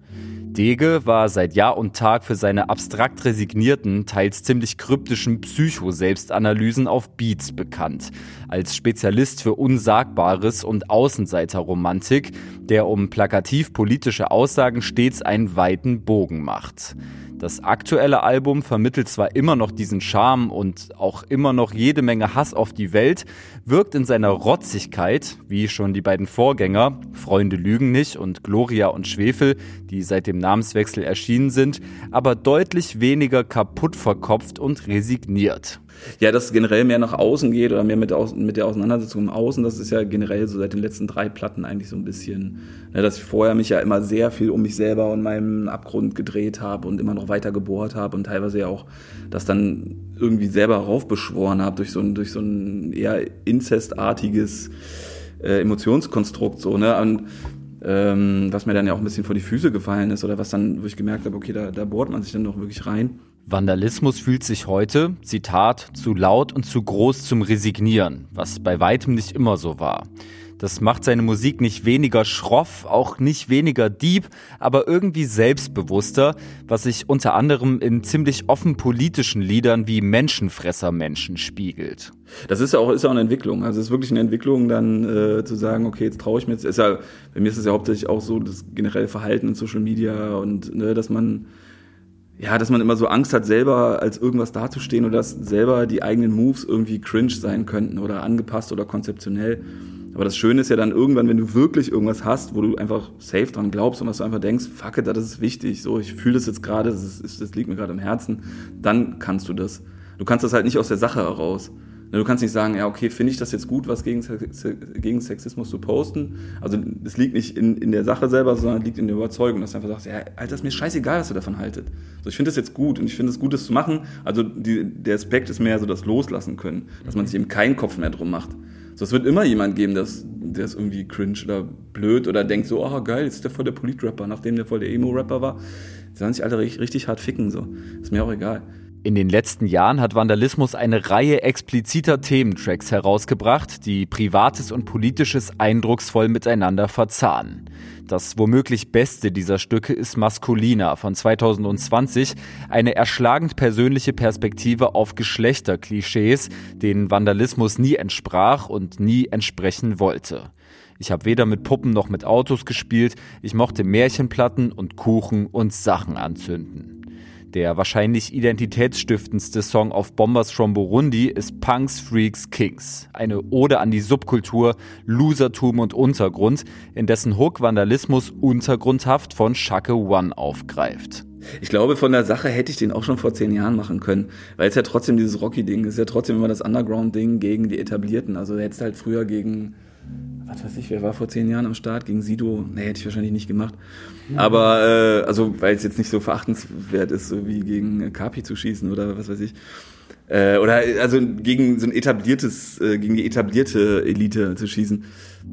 Dege war seit Jahr und Tag für seine abstrakt resignierten, teils ziemlich kryptischen Psycho-Selbstanalysen auf Beats bekannt. Als Spezialist für Unsagbares und Außenseiterromantik, der um plakativ politische Aussagen stets einen weiten Bogen macht. Das aktuelle Album vermittelt zwar immer noch diesen Charme und auch immer noch jede Menge Hass auf die Welt, wirkt in seiner Rotzigkeit, wie schon die beiden Vorgänger, Freunde lügen nicht und Gloria und Schwefel, die seit dem Namenswechsel erschienen sind, aber deutlich weniger kaputt verkopft und resigniert. Ja, dass es generell mehr nach außen geht oder mehr mit, mit der Auseinandersetzung im Außen, das ist ja generell so seit den letzten drei Platten eigentlich so ein bisschen, ne, dass ich vorher mich ja immer sehr viel um mich selber und meinen Abgrund gedreht habe und immer noch weiter gebohrt habe und teilweise ja auch das dann irgendwie selber raufbeschworen habe durch so ein, durch so ein eher inzestartiges äh, Emotionskonstrukt so, ne? Und ähm, was mir dann ja auch ein bisschen vor die Füße gefallen ist oder was dann, wo ich gemerkt habe, okay, da, da bohrt man sich dann doch wirklich rein. Vandalismus fühlt sich heute, Zitat, zu laut und zu groß zum Resignieren, was bei weitem nicht immer so war. Das macht seine Musik nicht weniger schroff, auch nicht weniger deep, aber irgendwie selbstbewusster, was sich unter anderem in ziemlich offen politischen Liedern wie Menschenfresser Menschen spiegelt. Das ist ja auch, ist ja auch eine Entwicklung. Also es ist wirklich eine Entwicklung, dann äh, zu sagen, okay, jetzt traue ich mir jetzt. Ist ja, bei mir ist es ja hauptsächlich auch so das generelle Verhalten in Social Media und ne, dass man ja, dass man immer so Angst hat, selber als irgendwas dazustehen oder dass selber die eigenen Moves irgendwie cringe sein könnten oder angepasst oder konzeptionell. Aber das Schöne ist ja dann irgendwann, wenn du wirklich irgendwas hast, wo du einfach safe dran glaubst und was du einfach denkst, fuck it, das ist wichtig, so, ich fühle das jetzt gerade, das, das liegt mir gerade im Herzen, dann kannst du das. Du kannst das halt nicht aus der Sache heraus. Du kannst nicht sagen, ja, okay, finde ich das jetzt gut, was gegen, gegen Sexismus zu posten? Also, es liegt nicht in, in der Sache selber, sondern liegt in der Überzeugung, dass du einfach sagst, ja, Alter, ist mir scheißegal, was ihr davon haltet. So, ich finde das jetzt gut und ich finde es gut, das zu machen. Also, die, der Aspekt ist mehr so das Loslassen können, dass man sich eben keinen Kopf mehr drum macht. So, es wird immer jemand geben, der ist irgendwie cringe oder blöd oder denkt so, oh geil, jetzt ist der voll der Politrapper, nachdem der voll der Emo-Rapper war. Die sollen sich alle richtig, richtig hart ficken, so. Ist mir auch egal. In den letzten Jahren hat Vandalismus eine Reihe expliziter Thementracks herausgebracht, die Privates und Politisches eindrucksvoll miteinander verzahnen. Das womöglich beste dieser Stücke ist Maskulina von 2020, eine erschlagend persönliche Perspektive auf Geschlechterklischees, denen Vandalismus nie entsprach und nie entsprechen wollte. Ich habe weder mit Puppen noch mit Autos gespielt, ich mochte Märchenplatten und Kuchen und Sachen anzünden. Der wahrscheinlich identitätsstiftendste Song auf Bombers from Burundi ist Punks, Freaks, Kings. Eine Ode an die Subkultur, Losertum und Untergrund, in dessen Hook Vandalismus untergrundhaft von Shake One aufgreift. Ich glaube, von der Sache hätte ich den auch schon vor zehn Jahren machen können, weil es ja trotzdem dieses Rocky-Ding ist, ja trotzdem immer das Underground-Ding gegen die Etablierten. Also hättest halt früher gegen was weiß ich, wer war vor zehn Jahren am Start gegen Sido? Nee, hätte ich wahrscheinlich nicht gemacht. Aber, äh, also, weil es jetzt nicht so verachtenswert ist, so wie gegen Kapi zu schießen oder was weiß ich. Äh, oder also gegen so ein etabliertes, äh, gegen die etablierte Elite zu schießen.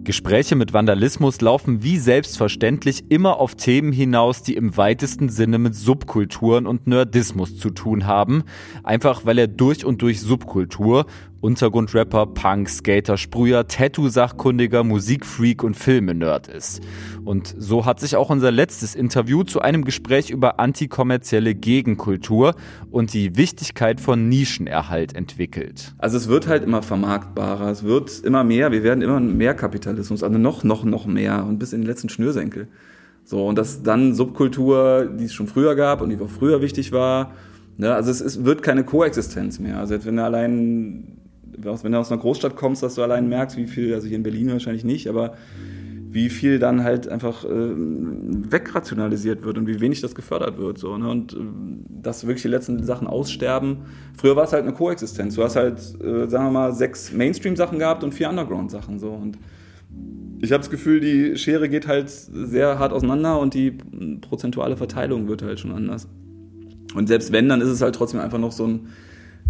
Gespräche mit Vandalismus laufen wie selbstverständlich immer auf Themen hinaus, die im weitesten Sinne mit Subkulturen und Nerdismus zu tun haben. Einfach weil er durch und durch Subkultur Untergrundrapper, Punk, Skater, Sprüher, Tattoo-Sachkundiger, Musikfreak und Filme-Nerd ist. Und so hat sich auch unser letztes Interview zu einem Gespräch über antikommerzielle Gegenkultur und die Wichtigkeit von Nischenerhalt entwickelt. Also es wird halt immer vermarktbarer, es wird immer mehr, wir werden immer mehr Kapitalismus, also noch, noch, noch mehr und bis in den letzten Schnürsenkel. So, und dass dann Subkultur, die es schon früher gab und die auch früher wichtig war, ne, also es ist, wird keine Koexistenz mehr. Also jetzt, wenn du allein wenn du aus einer Großstadt kommst, dass du allein merkst, wie viel, also hier in Berlin wahrscheinlich nicht, aber wie viel dann halt einfach äh, wegrationalisiert wird und wie wenig das gefördert wird. So, ne? Und äh, dass wirklich die letzten Sachen aussterben. Früher war es halt eine Koexistenz. Du hast halt, äh, sagen wir mal, sechs Mainstream-Sachen gehabt und vier Underground-Sachen. So. Und ich habe das Gefühl, die Schere geht halt sehr hart auseinander und die prozentuale Verteilung wird halt schon anders. Und selbst wenn, dann ist es halt trotzdem einfach noch so ein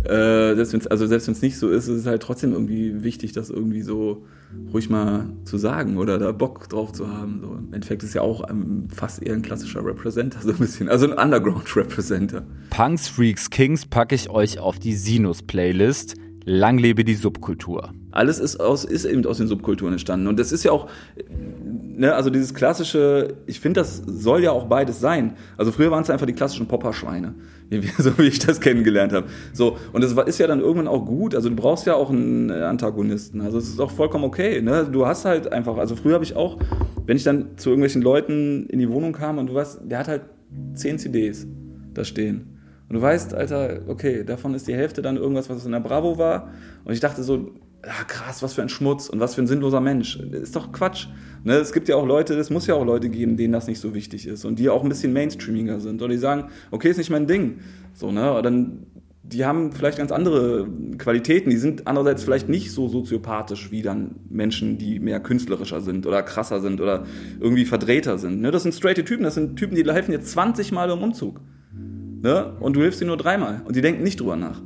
äh, selbst wenn's, also selbst wenn es nicht so ist, ist es halt trotzdem irgendwie wichtig, das irgendwie so ruhig mal zu sagen oder da Bock drauf zu haben. So. Im Endeffekt ist ja auch ähm, fast eher ein klassischer Representer, <laughs> so ein bisschen, also ein Underground-Representer. Punks, Freaks, Kings packe ich euch auf die Sinus-Playlist. Lang lebe die Subkultur. Alles ist, aus, ist eben aus den Subkulturen entstanden. Und das ist ja auch, ne, also dieses klassische, ich finde, das soll ja auch beides sein. Also früher waren es einfach die klassischen Popperschweine, <laughs> so wie ich das kennengelernt habe. So, und das ist ja dann irgendwann auch gut. Also du brauchst ja auch einen Antagonisten. Also es ist auch vollkommen okay. Ne? Du hast halt einfach, also früher habe ich auch, wenn ich dann zu irgendwelchen Leuten in die Wohnung kam und du weißt, der hat halt zehn CDs da stehen. Und du weißt, Alter, okay, davon ist die Hälfte dann irgendwas, was in der Bravo war. Und ich dachte so, ja, krass, was für ein Schmutz und was für ein sinnloser Mensch. Ist doch Quatsch. Ne? Es gibt ja auch Leute, es muss ja auch Leute geben, denen das nicht so wichtig ist und die auch ein bisschen mainstreamiger sind oder die sagen, okay, ist nicht mein Ding. So, ne? Oder dann, die haben vielleicht ganz andere Qualitäten, die sind andererseits vielleicht nicht so soziopathisch wie dann Menschen, die mehr künstlerischer sind oder krasser sind oder irgendwie verdrehter sind. Ne? Das sind straighte Typen, das sind Typen, die helfen jetzt 20 Mal im Umzug. Ne? Und du hilfst ihnen nur dreimal und die denken nicht drüber nach.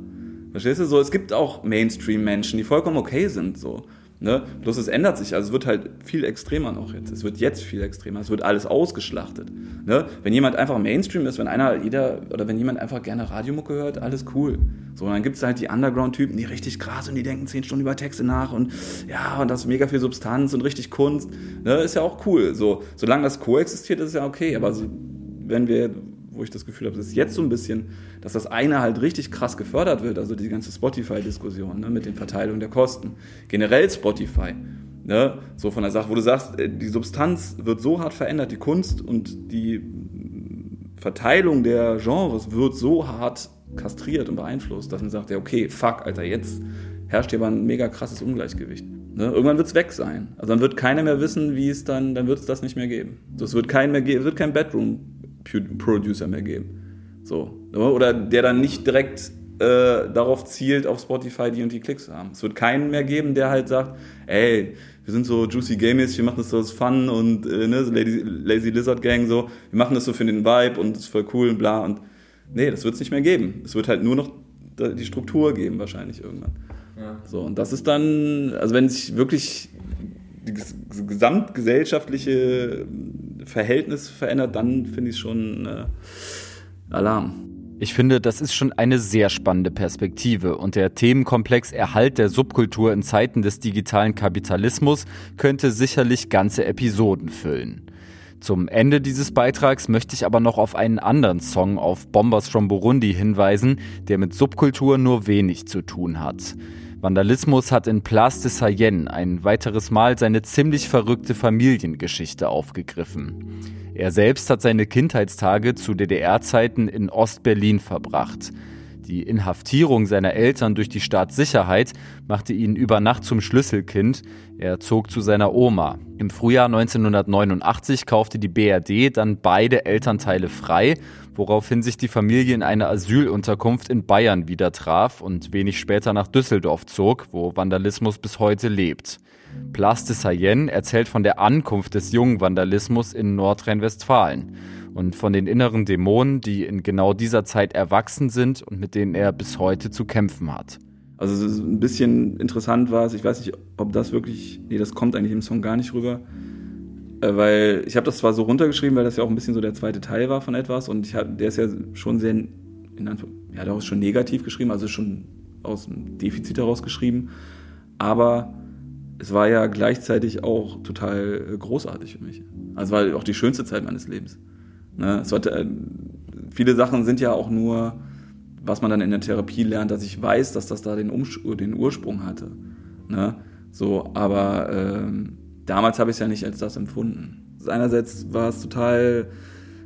Verstehst du? So, es gibt auch Mainstream-Menschen, die vollkommen okay sind, so. Ne? Bloß es ändert sich, also es wird halt viel extremer noch jetzt. Es wird jetzt viel extremer, es wird alles ausgeschlachtet. Ne? Wenn jemand einfach Mainstream ist, wenn einer, jeder, oder wenn jemand einfach gerne Radiomucke hört, alles cool. So, und dann gibt es halt die Underground-Typen, die richtig krass und die denken zehn Stunden über Texte nach und ja, und das ist mega viel Substanz und richtig Kunst. Ne? Ist ja auch cool. So, solange das koexistiert, ist es ja okay. Aber so, wenn wir wo ich das Gefühl habe, es ist jetzt so ein bisschen, dass das eine halt richtig krass gefördert wird, also die ganze Spotify-Diskussion ne, mit den Verteilungen der Kosten. Generell Spotify, ne, so von der Sache, wo du sagst, äh, die Substanz wird so hart verändert, die Kunst und die Verteilung der Genres wird so hart kastriert und beeinflusst, dass man sagt, ja okay, fuck, Alter, jetzt herrscht hier aber ein mega krasses Ungleichgewicht. Ne? Irgendwann wird es weg sein. Also dann wird keiner mehr wissen, wie es dann, dann wird es das nicht mehr geben. Es wird kein mehr es wird kein Bedroom Producer mehr geben. So. Oder der dann nicht direkt äh, darauf zielt, auf Spotify die und die Klicks zu haben. Es wird keinen mehr geben, der halt sagt, ey, wir sind so Juicy Gamies, wir machen das so als Fun und äh, ne, so Lazy, Lazy Lizard Gang so, wir machen das so für den Vibe und es ist voll cool und bla und nee, das wird es nicht mehr geben. Es wird halt nur noch die Struktur geben wahrscheinlich irgendwann. Ja. So, und das ist dann, also wenn sich wirklich die gesamtgesellschaftliche Verhältnis verändert, dann finde ich schon äh, Alarm. Ich finde, das ist schon eine sehr spannende Perspektive und der Themenkomplex Erhalt der Subkultur in Zeiten des digitalen Kapitalismus könnte sicherlich ganze Episoden füllen. Zum Ende dieses Beitrags möchte ich aber noch auf einen anderen Song auf Bombers from Burundi hinweisen, der mit Subkultur nur wenig zu tun hat. Vandalismus hat in Place de Sayenne ein weiteres Mal seine ziemlich verrückte Familiengeschichte aufgegriffen. Er selbst hat seine Kindheitstage zu DDR-Zeiten in Ostberlin verbracht. Die Inhaftierung seiner Eltern durch die Staatssicherheit machte ihn über Nacht zum Schlüsselkind. Er zog zu seiner Oma. Im Frühjahr 1989 kaufte die BRD dann beide Elternteile frei, woraufhin sich die Familie in eine Asylunterkunft in Bayern wieder traf und wenig später nach Düsseldorf zog, wo Vandalismus bis heute lebt. Place de Sayenne erzählt von der Ankunft des jungen Vandalismus in Nordrhein-Westfalen und von den inneren Dämonen, die in genau dieser Zeit erwachsen sind und mit denen er bis heute zu kämpfen hat. Also ein bisschen interessant war es, ich weiß nicht, ob das wirklich, nee, das kommt eigentlich im Song gar nicht rüber, weil ich habe das zwar so runtergeschrieben, weil das ja auch ein bisschen so der zweite Teil war von etwas und ich hab, der ist ja schon sehr, in Anführung, ja, daraus schon negativ geschrieben, also schon aus dem Defizit heraus geschrieben, aber es war ja gleichzeitig auch total äh, großartig für mich. Also war auch die schönste Zeit meines Lebens. Ne? Es war, äh, viele Sachen sind ja auch nur, was man dann in der Therapie lernt, dass ich weiß, dass das da den, Umsch den Ursprung hatte. Ne? So, aber ähm, damals habe ich es ja nicht als das empfunden. Einerseits war es total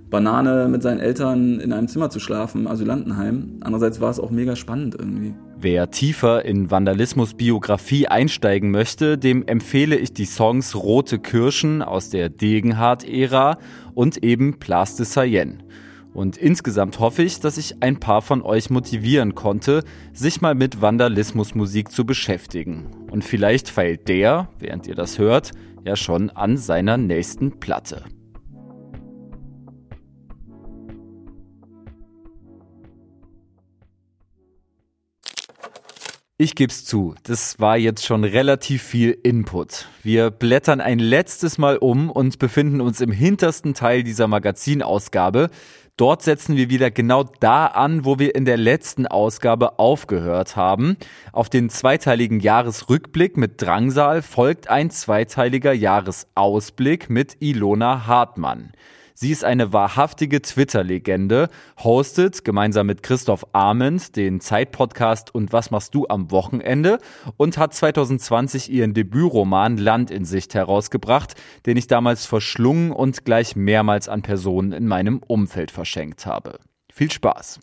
Banane mit seinen Eltern in einem Zimmer zu schlafen, Asylantenheim. Andererseits war es auch mega spannend irgendwie. Wer tiefer in Vandalismus Biografie einsteigen möchte, dem empfehle ich die Songs Rote Kirschen aus der Degenhardt-Ära und eben Place de Sayenne. Und insgesamt hoffe ich, dass ich ein paar von euch motivieren konnte, sich mal mit Vandalismusmusik zu beschäftigen. Und vielleicht feilt der, während ihr das hört, ja schon an seiner nächsten Platte. Ich geb's zu, das war jetzt schon relativ viel Input. Wir blättern ein letztes Mal um und befinden uns im hintersten Teil dieser Magazinausgabe. Dort setzen wir wieder genau da an, wo wir in der letzten Ausgabe aufgehört haben. Auf den zweiteiligen Jahresrückblick mit Drangsal folgt ein zweiteiliger Jahresausblick mit Ilona Hartmann. Sie ist eine wahrhaftige Twitter-Legende, hostet gemeinsam mit Christoph Arment den Zeit-Podcast und Was machst du am Wochenende und hat 2020 ihren Debütroman Land in Sicht herausgebracht, den ich damals verschlungen und gleich mehrmals an Personen in meinem Umfeld verschenkt habe. Viel Spaß!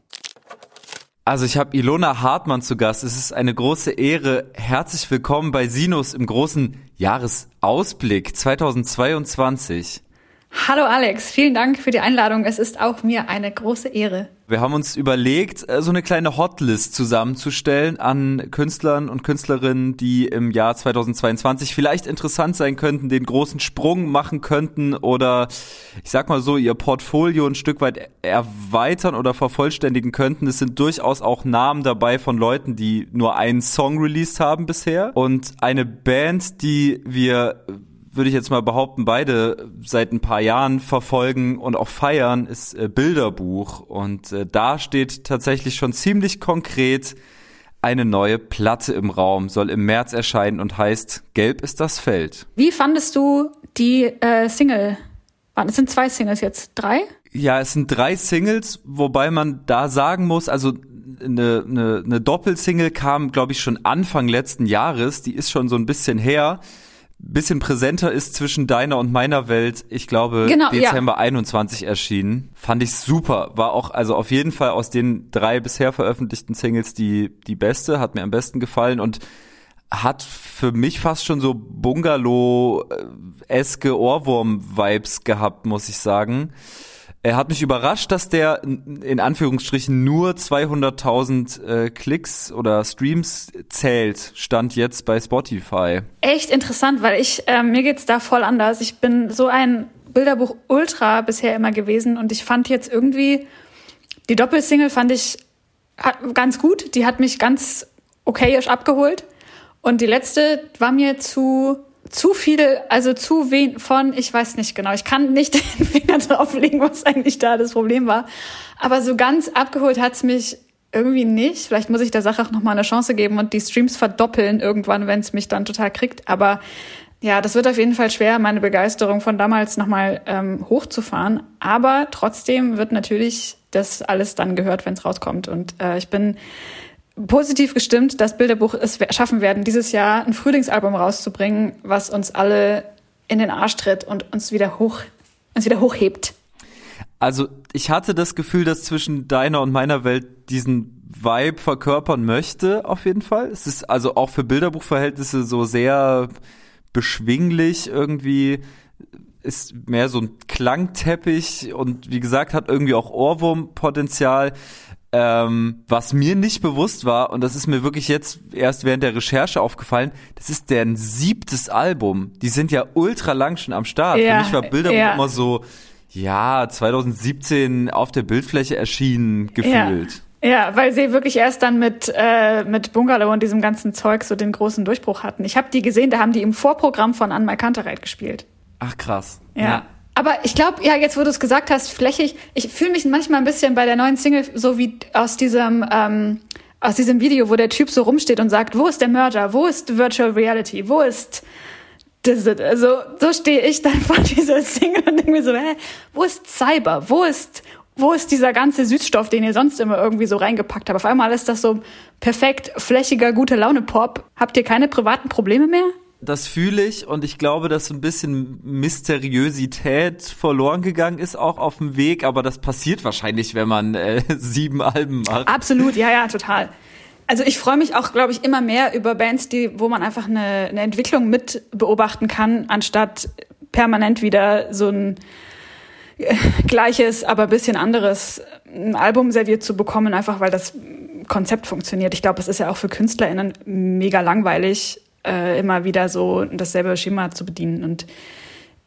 Also ich habe Ilona Hartmann zu Gast. Es ist eine große Ehre. Herzlich willkommen bei Sinus im großen Jahresausblick 2022. Hallo Alex, vielen Dank für die Einladung. Es ist auch mir eine große Ehre. Wir haben uns überlegt, äh, so eine kleine Hotlist zusammenzustellen an Künstlern und Künstlerinnen, die im Jahr 2022 vielleicht interessant sein könnten, den großen Sprung machen könnten oder ich sag mal so, ihr Portfolio ein Stück weit erweitern oder vervollständigen könnten. Es sind durchaus auch Namen dabei von Leuten, die nur einen Song released haben bisher und eine Band, die wir würde ich jetzt mal behaupten, beide seit ein paar Jahren verfolgen und auch feiern, ist äh, Bilderbuch. Und äh, da steht tatsächlich schon ziemlich konkret eine neue Platte im Raum, soll im März erscheinen und heißt Gelb ist das Feld. Wie fandest du die äh, Single? Es sind zwei Singles jetzt, drei? Ja, es sind drei Singles, wobei man da sagen muss, also eine, eine, eine Doppelsingle kam, glaube ich, schon Anfang letzten Jahres, die ist schon so ein bisschen her bisschen präsenter ist zwischen deiner und meiner Welt, ich glaube, genau, Dezember ja. 21 erschienen. Fand ich super. War auch, also auf jeden Fall aus den drei bisher veröffentlichten Singles die, die beste, hat mir am besten gefallen und hat für mich fast schon so Bungalow-eske Ohrwurm-Vibes gehabt, muss ich sagen. Er hat mich überrascht, dass der in Anführungsstrichen nur 200.000 äh, Klicks oder Streams zählt, stand jetzt bei Spotify. Echt interessant, weil ich äh, mir geht's da voll anders. Ich bin so ein Bilderbuch Ultra bisher immer gewesen und ich fand jetzt irgendwie die Doppelsingle fand ich ganz gut. Die hat mich ganz okayisch abgeholt und die letzte war mir zu zu viel, also zu wenig von, ich weiß nicht genau, ich kann nicht <laughs> den Finger drauflegen, was eigentlich da das Problem war. Aber so ganz abgeholt hat's mich irgendwie nicht. Vielleicht muss ich der Sache auch nochmal eine Chance geben und die Streams verdoppeln irgendwann, wenn es mich dann total kriegt. Aber ja, das wird auf jeden Fall schwer, meine Begeisterung von damals nochmal ähm, hochzufahren. Aber trotzdem wird natürlich das alles dann gehört, wenn es rauskommt. Und äh, ich bin positiv gestimmt, dass Bilderbuch es schaffen werden, dieses Jahr ein Frühlingsalbum rauszubringen, was uns alle in den Arsch tritt und uns wieder hoch, uns wieder hochhebt. Also ich hatte das Gefühl, dass zwischen deiner und meiner Welt diesen Vibe verkörpern möchte, auf jeden Fall. Es ist also auch für Bilderbuchverhältnisse so sehr beschwinglich irgendwie, ist mehr so ein Klangteppich und wie gesagt hat irgendwie auch Ohrwurmpotenzial. Ähm, was mir nicht bewusst war, und das ist mir wirklich jetzt erst während der Recherche aufgefallen, das ist deren siebtes Album. Die sind ja ultra lang schon am Start. Ja, Für mich war Bilderbuch ja. immer so, ja, 2017 auf der Bildfläche erschienen, gefühlt. Ja. ja weil sie wirklich erst dann mit, äh, mit Bungalow und diesem ganzen Zeug so den großen Durchbruch hatten. Ich habe die gesehen, da haben die im Vorprogramm von Anmal Kantereit gespielt. Ach krass. ja. ja. Aber ich glaube, ja, jetzt wo du es gesagt hast, flächig, ich fühle mich manchmal ein bisschen bei der neuen Single so wie aus diesem ähm, aus diesem Video, wo der Typ so rumsteht und sagt, wo ist der Mörder, wo ist Virtual Reality, wo ist also so stehe ich dann <laughs> vor dieser Single und denke mir so, hä, wo ist Cyber, wo ist wo ist dieser ganze Süßstoff, den ihr sonst immer irgendwie so reingepackt habt? Auf einmal ist das so perfekt flächiger, gute Laune Pop. Habt ihr keine privaten Probleme mehr? Das fühle ich und ich glaube, dass so ein bisschen Mysteriosität verloren gegangen ist auch auf dem Weg, aber das passiert wahrscheinlich, wenn man äh, <laughs> sieben Alben macht. Absolut, ja, ja, total. Also ich freue mich auch, glaube ich, immer mehr über Bands, die, wo man einfach eine, eine Entwicklung mit beobachten kann, anstatt permanent wieder so ein äh, gleiches, aber bisschen anderes Album serviert zu bekommen, einfach weil das Konzept funktioniert. Ich glaube, es ist ja auch für KünstlerInnen mega langweilig, äh, immer wieder so dasselbe Schema zu bedienen. Und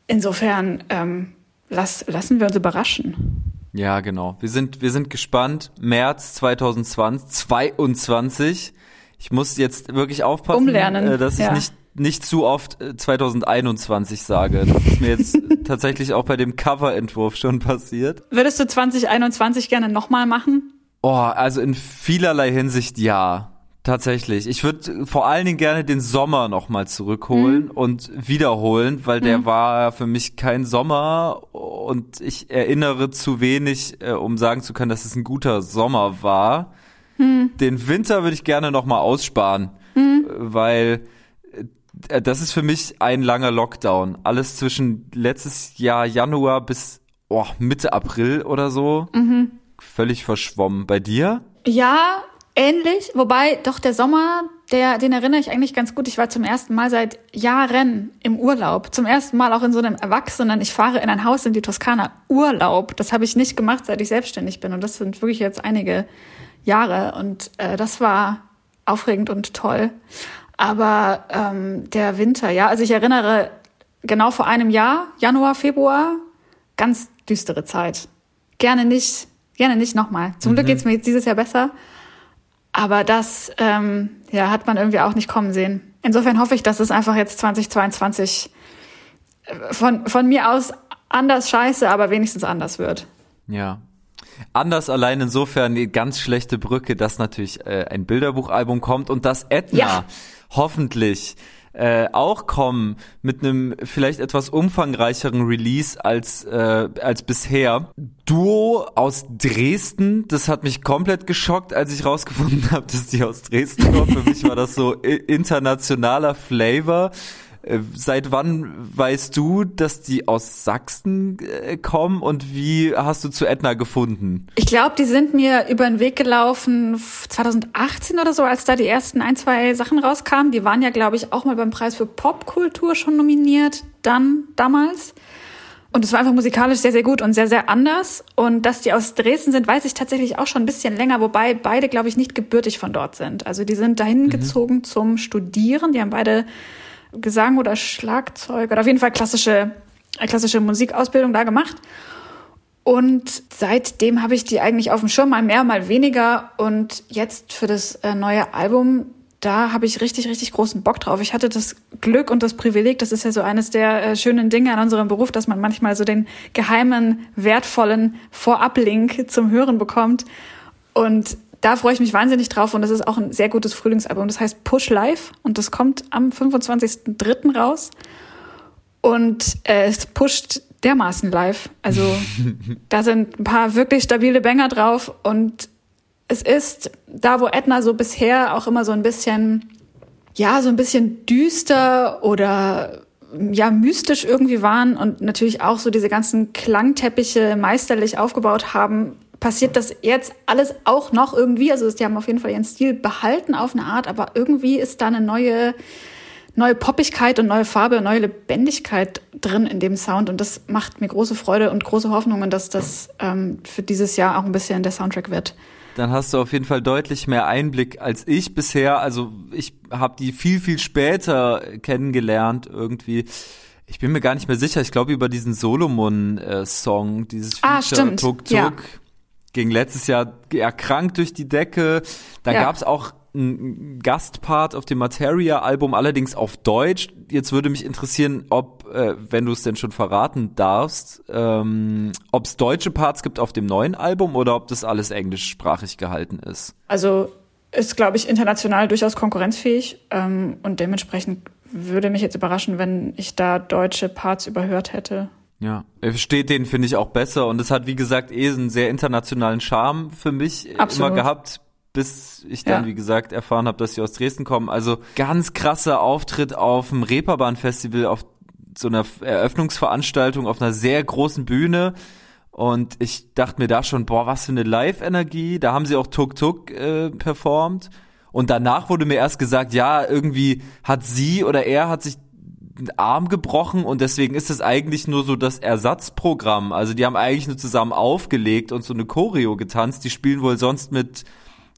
insofern ähm, lass, lassen wir uns überraschen. Ja, genau. Wir sind, wir sind gespannt. März 2020, 22. Ich muss jetzt wirklich aufpassen, Umlernen. Äh, dass ich ja. nicht nicht zu oft 2021 äh, sage. Das ist mir jetzt <laughs> tatsächlich auch bei dem Coverentwurf schon passiert. Würdest du 2021 gerne nochmal machen? Oh, also in vielerlei Hinsicht ja. Tatsächlich. Ich würde vor allen Dingen gerne den Sommer nochmal zurückholen mhm. und wiederholen, weil der mhm. war für mich kein Sommer und ich erinnere zu wenig, äh, um sagen zu können, dass es ein guter Sommer war. Mhm. Den Winter würde ich gerne nochmal aussparen, mhm. weil äh, das ist für mich ein langer Lockdown. Alles zwischen letztes Jahr Januar bis oh, Mitte April oder so. Mhm völlig verschwommen. Bei dir? Ja, ähnlich. Wobei doch der Sommer, der, den erinnere ich eigentlich ganz gut. Ich war zum ersten Mal seit Jahren im Urlaub. Zum ersten Mal auch in so einem Erwachsenen. Ich fahre in ein Haus in die Toskana. Urlaub. Das habe ich nicht gemacht, seit ich selbstständig bin. Und das sind wirklich jetzt einige Jahre. Und äh, das war aufregend und toll. Aber ähm, der Winter, ja, also ich erinnere genau vor einem Jahr, Januar, Februar, ganz düstere Zeit. Gerne nicht, gerne nicht nochmal. Zum mhm. Glück geht's mir jetzt dieses Jahr besser. Aber das ähm, ja, hat man irgendwie auch nicht kommen sehen. Insofern hoffe ich, dass es einfach jetzt 2022 äh, von, von mir aus anders scheiße, aber wenigstens anders wird. Ja. Anders allein insofern die ganz schlechte Brücke, dass natürlich äh, ein Bilderbuchalbum kommt und dass Edna ja. hoffentlich äh, auch kommen mit einem vielleicht etwas umfangreicheren Release als äh, als bisher. Duo aus Dresden, das hat mich komplett geschockt, als ich rausgefunden <laughs> habe, dass die aus Dresden kommen. Für mich war das so internationaler Flavor. Äh, seit wann weißt du, dass die aus Sachsen äh, kommen und wie hast du zu Edna gefunden? Ich glaube, die sind mir über den Weg gelaufen 2018 oder so, als da die ersten ein, zwei Sachen rauskamen. Die waren ja, glaube ich, auch mal beim Preis für Popkultur schon nominiert, dann damals. Und es war einfach musikalisch sehr, sehr gut und sehr, sehr anders. Und dass die aus Dresden sind, weiß ich tatsächlich auch schon ein bisschen länger, wobei beide, glaube ich, nicht gebürtig von dort sind. Also die sind dahin mhm. gezogen zum Studieren. Die haben beide Gesang oder Schlagzeug oder auf jeden Fall klassische, äh, klassische Musikausbildung da gemacht. Und seitdem habe ich die eigentlich auf dem Schirm, mal mehr, mal weniger. Und jetzt für das äh, neue Album, da habe ich richtig, richtig großen Bock drauf. Ich hatte das Glück und das Privileg, das ist ja so eines der äh, schönen Dinge an unserem Beruf, dass man manchmal so den geheimen, wertvollen Vorablink zum Hören bekommt. Und da freue ich mich wahnsinnig drauf und das ist auch ein sehr gutes Frühlingsalbum. Das heißt Push Live und das kommt am 25.03. raus. Und äh, es pusht dermaßen live. Also <laughs> da sind ein paar wirklich stabile Banger drauf und es ist da, wo Edna so bisher auch immer so ein bisschen, ja, so ein bisschen düster oder ja, mystisch irgendwie waren und natürlich auch so diese ganzen Klangteppiche meisterlich aufgebaut haben, passiert das jetzt alles auch noch irgendwie. Also die haben auf jeden Fall ihren Stil behalten auf eine Art, aber irgendwie ist da eine neue, neue Poppigkeit und neue Farbe, neue Lebendigkeit drin in dem Sound. Und das macht mir große Freude und große Hoffnungen, dass das ähm, für dieses Jahr auch ein bisschen der Soundtrack wird dann hast du auf jeden Fall deutlich mehr Einblick als ich bisher. Also ich habe die viel, viel später kennengelernt irgendwie. Ich bin mir gar nicht mehr sicher. Ich glaube über diesen Solomon-Song, dieses Feature ah, stimmt. Tuk Tuk. Ja ging letztes Jahr erkrankt durch die Decke. Da ja. gab es auch einen Gastpart auf dem Materia-Album, allerdings auf Deutsch. Jetzt würde mich interessieren, ob, äh, wenn du es denn schon verraten darfst, ähm, ob es deutsche Parts gibt auf dem neuen Album oder ob das alles englischsprachig gehalten ist. Also ist, glaube ich, international durchaus konkurrenzfähig ähm, und dementsprechend würde mich jetzt überraschen, wenn ich da deutsche Parts überhört hätte. Ja, steht den finde ich auch besser und es hat wie gesagt eh einen sehr internationalen Charme für mich Absolut. immer gehabt, bis ich dann ja. wie gesagt erfahren habe, dass sie aus Dresden kommen. Also ganz krasser Auftritt auf dem Reeperbahn Festival auf so einer Eröffnungsveranstaltung auf einer sehr großen Bühne und ich dachte mir da schon, boah, was für eine Live-Energie. Da haben sie auch Tuk Tuk äh, performt. Und danach wurde mir erst gesagt, ja, irgendwie hat sie oder er hat sich Arm gebrochen und deswegen ist es eigentlich nur so das Ersatzprogramm. Also die haben eigentlich nur zusammen aufgelegt und so eine Choreo getanzt. Die spielen wohl sonst mit,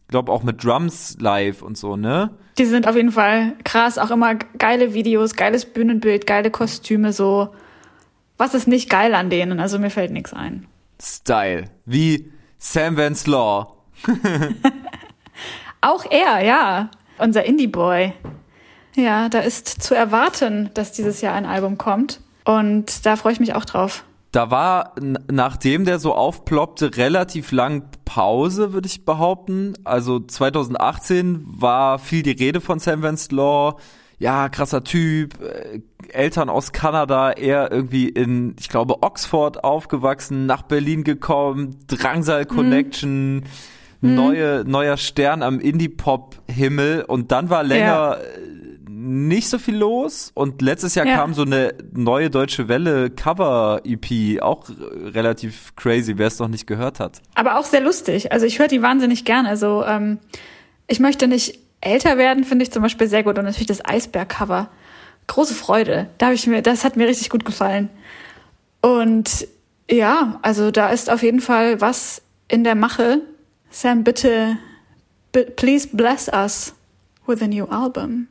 glaube auch mit Drums live und so, ne? Die sind auf jeden Fall krass, auch immer geile Videos, geiles Bühnenbild, geile Kostüme, so. Was ist nicht geil an denen? Also mir fällt nichts ein. Style. Wie Sam Vance Law. <laughs> <laughs> auch er, ja. Unser Indie-Boy. Ja, da ist zu erwarten, dass dieses Jahr ein Album kommt. Und da freue ich mich auch drauf. Da war, nachdem der so aufploppte, relativ lang Pause, würde ich behaupten. Also 2018 war viel die Rede von Sam Vance Law. Ja, krasser Typ, äh, Eltern aus Kanada, er irgendwie in, ich glaube, Oxford aufgewachsen, nach Berlin gekommen, Drangsal Connection, mhm. neue, neuer Stern am Indie-Pop-Himmel und dann war länger ja nicht so viel los und letztes Jahr Ja. kam so eine neue deutsche Welle Cover EP, auch relativ crazy, wer es noch nicht gehört hat. Aber auch sehr lustig. Also ich höre die wahnsinnig gerne. So, ähm, ich möchte nicht älter werden, finde ich zum Beispiel sehr gut. Und natürlich das Eisberg-Cover. Große Freude. Da habe ich mir, das hat mir richtig gut gefallen. Und ja, also da ist auf jeden Fall was in der Mache. Sam, bitte, bi- please bless us with a new album.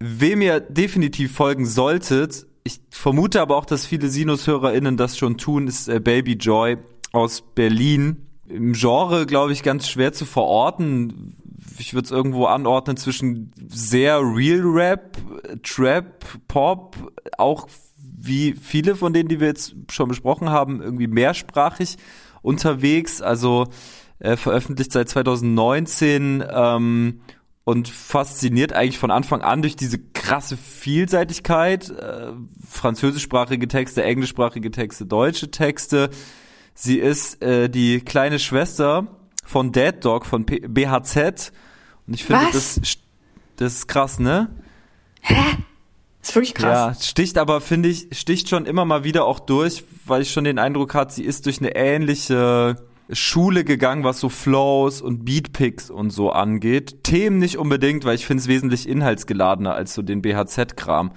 Wem ihr definitiv folgen solltet, ich vermute aber auch, dass viele Sinus-HörerInnen das schon tun, ist äh, Baby Joy aus Berlin. Im Genre, glaube ich, ganz schwer zu verorten. Ich würde es irgendwo anordnen zwischen sehr Real Rap, Trap, Pop, auch wie viele von denen, die wir jetzt schon besprochen haben, irgendwie mehrsprachig unterwegs. Also äh, veröffentlicht seit 2019 ähm, und fasziniert eigentlich von Anfang an durch diese krasse Vielseitigkeit. Äh, französischsprachige Texte, englischsprachige Texte, deutsche Texte. Sie ist äh, die kleine Schwester von Dead Dog von P BHZ. Und ich finde, das, das ist krass, ne? ist wirklich krass. Ja, sticht aber, finde ich, sticht schon immer mal wieder auch durch, weil ich schon den Eindruck hatte, sie ist durch eine ähnliche Schule gegangen, was so Flows und Beatpicks und so angeht. Themen nicht unbedingt, weil ich finde es wesentlich inhaltsgeladener als so den BHZ-Kram.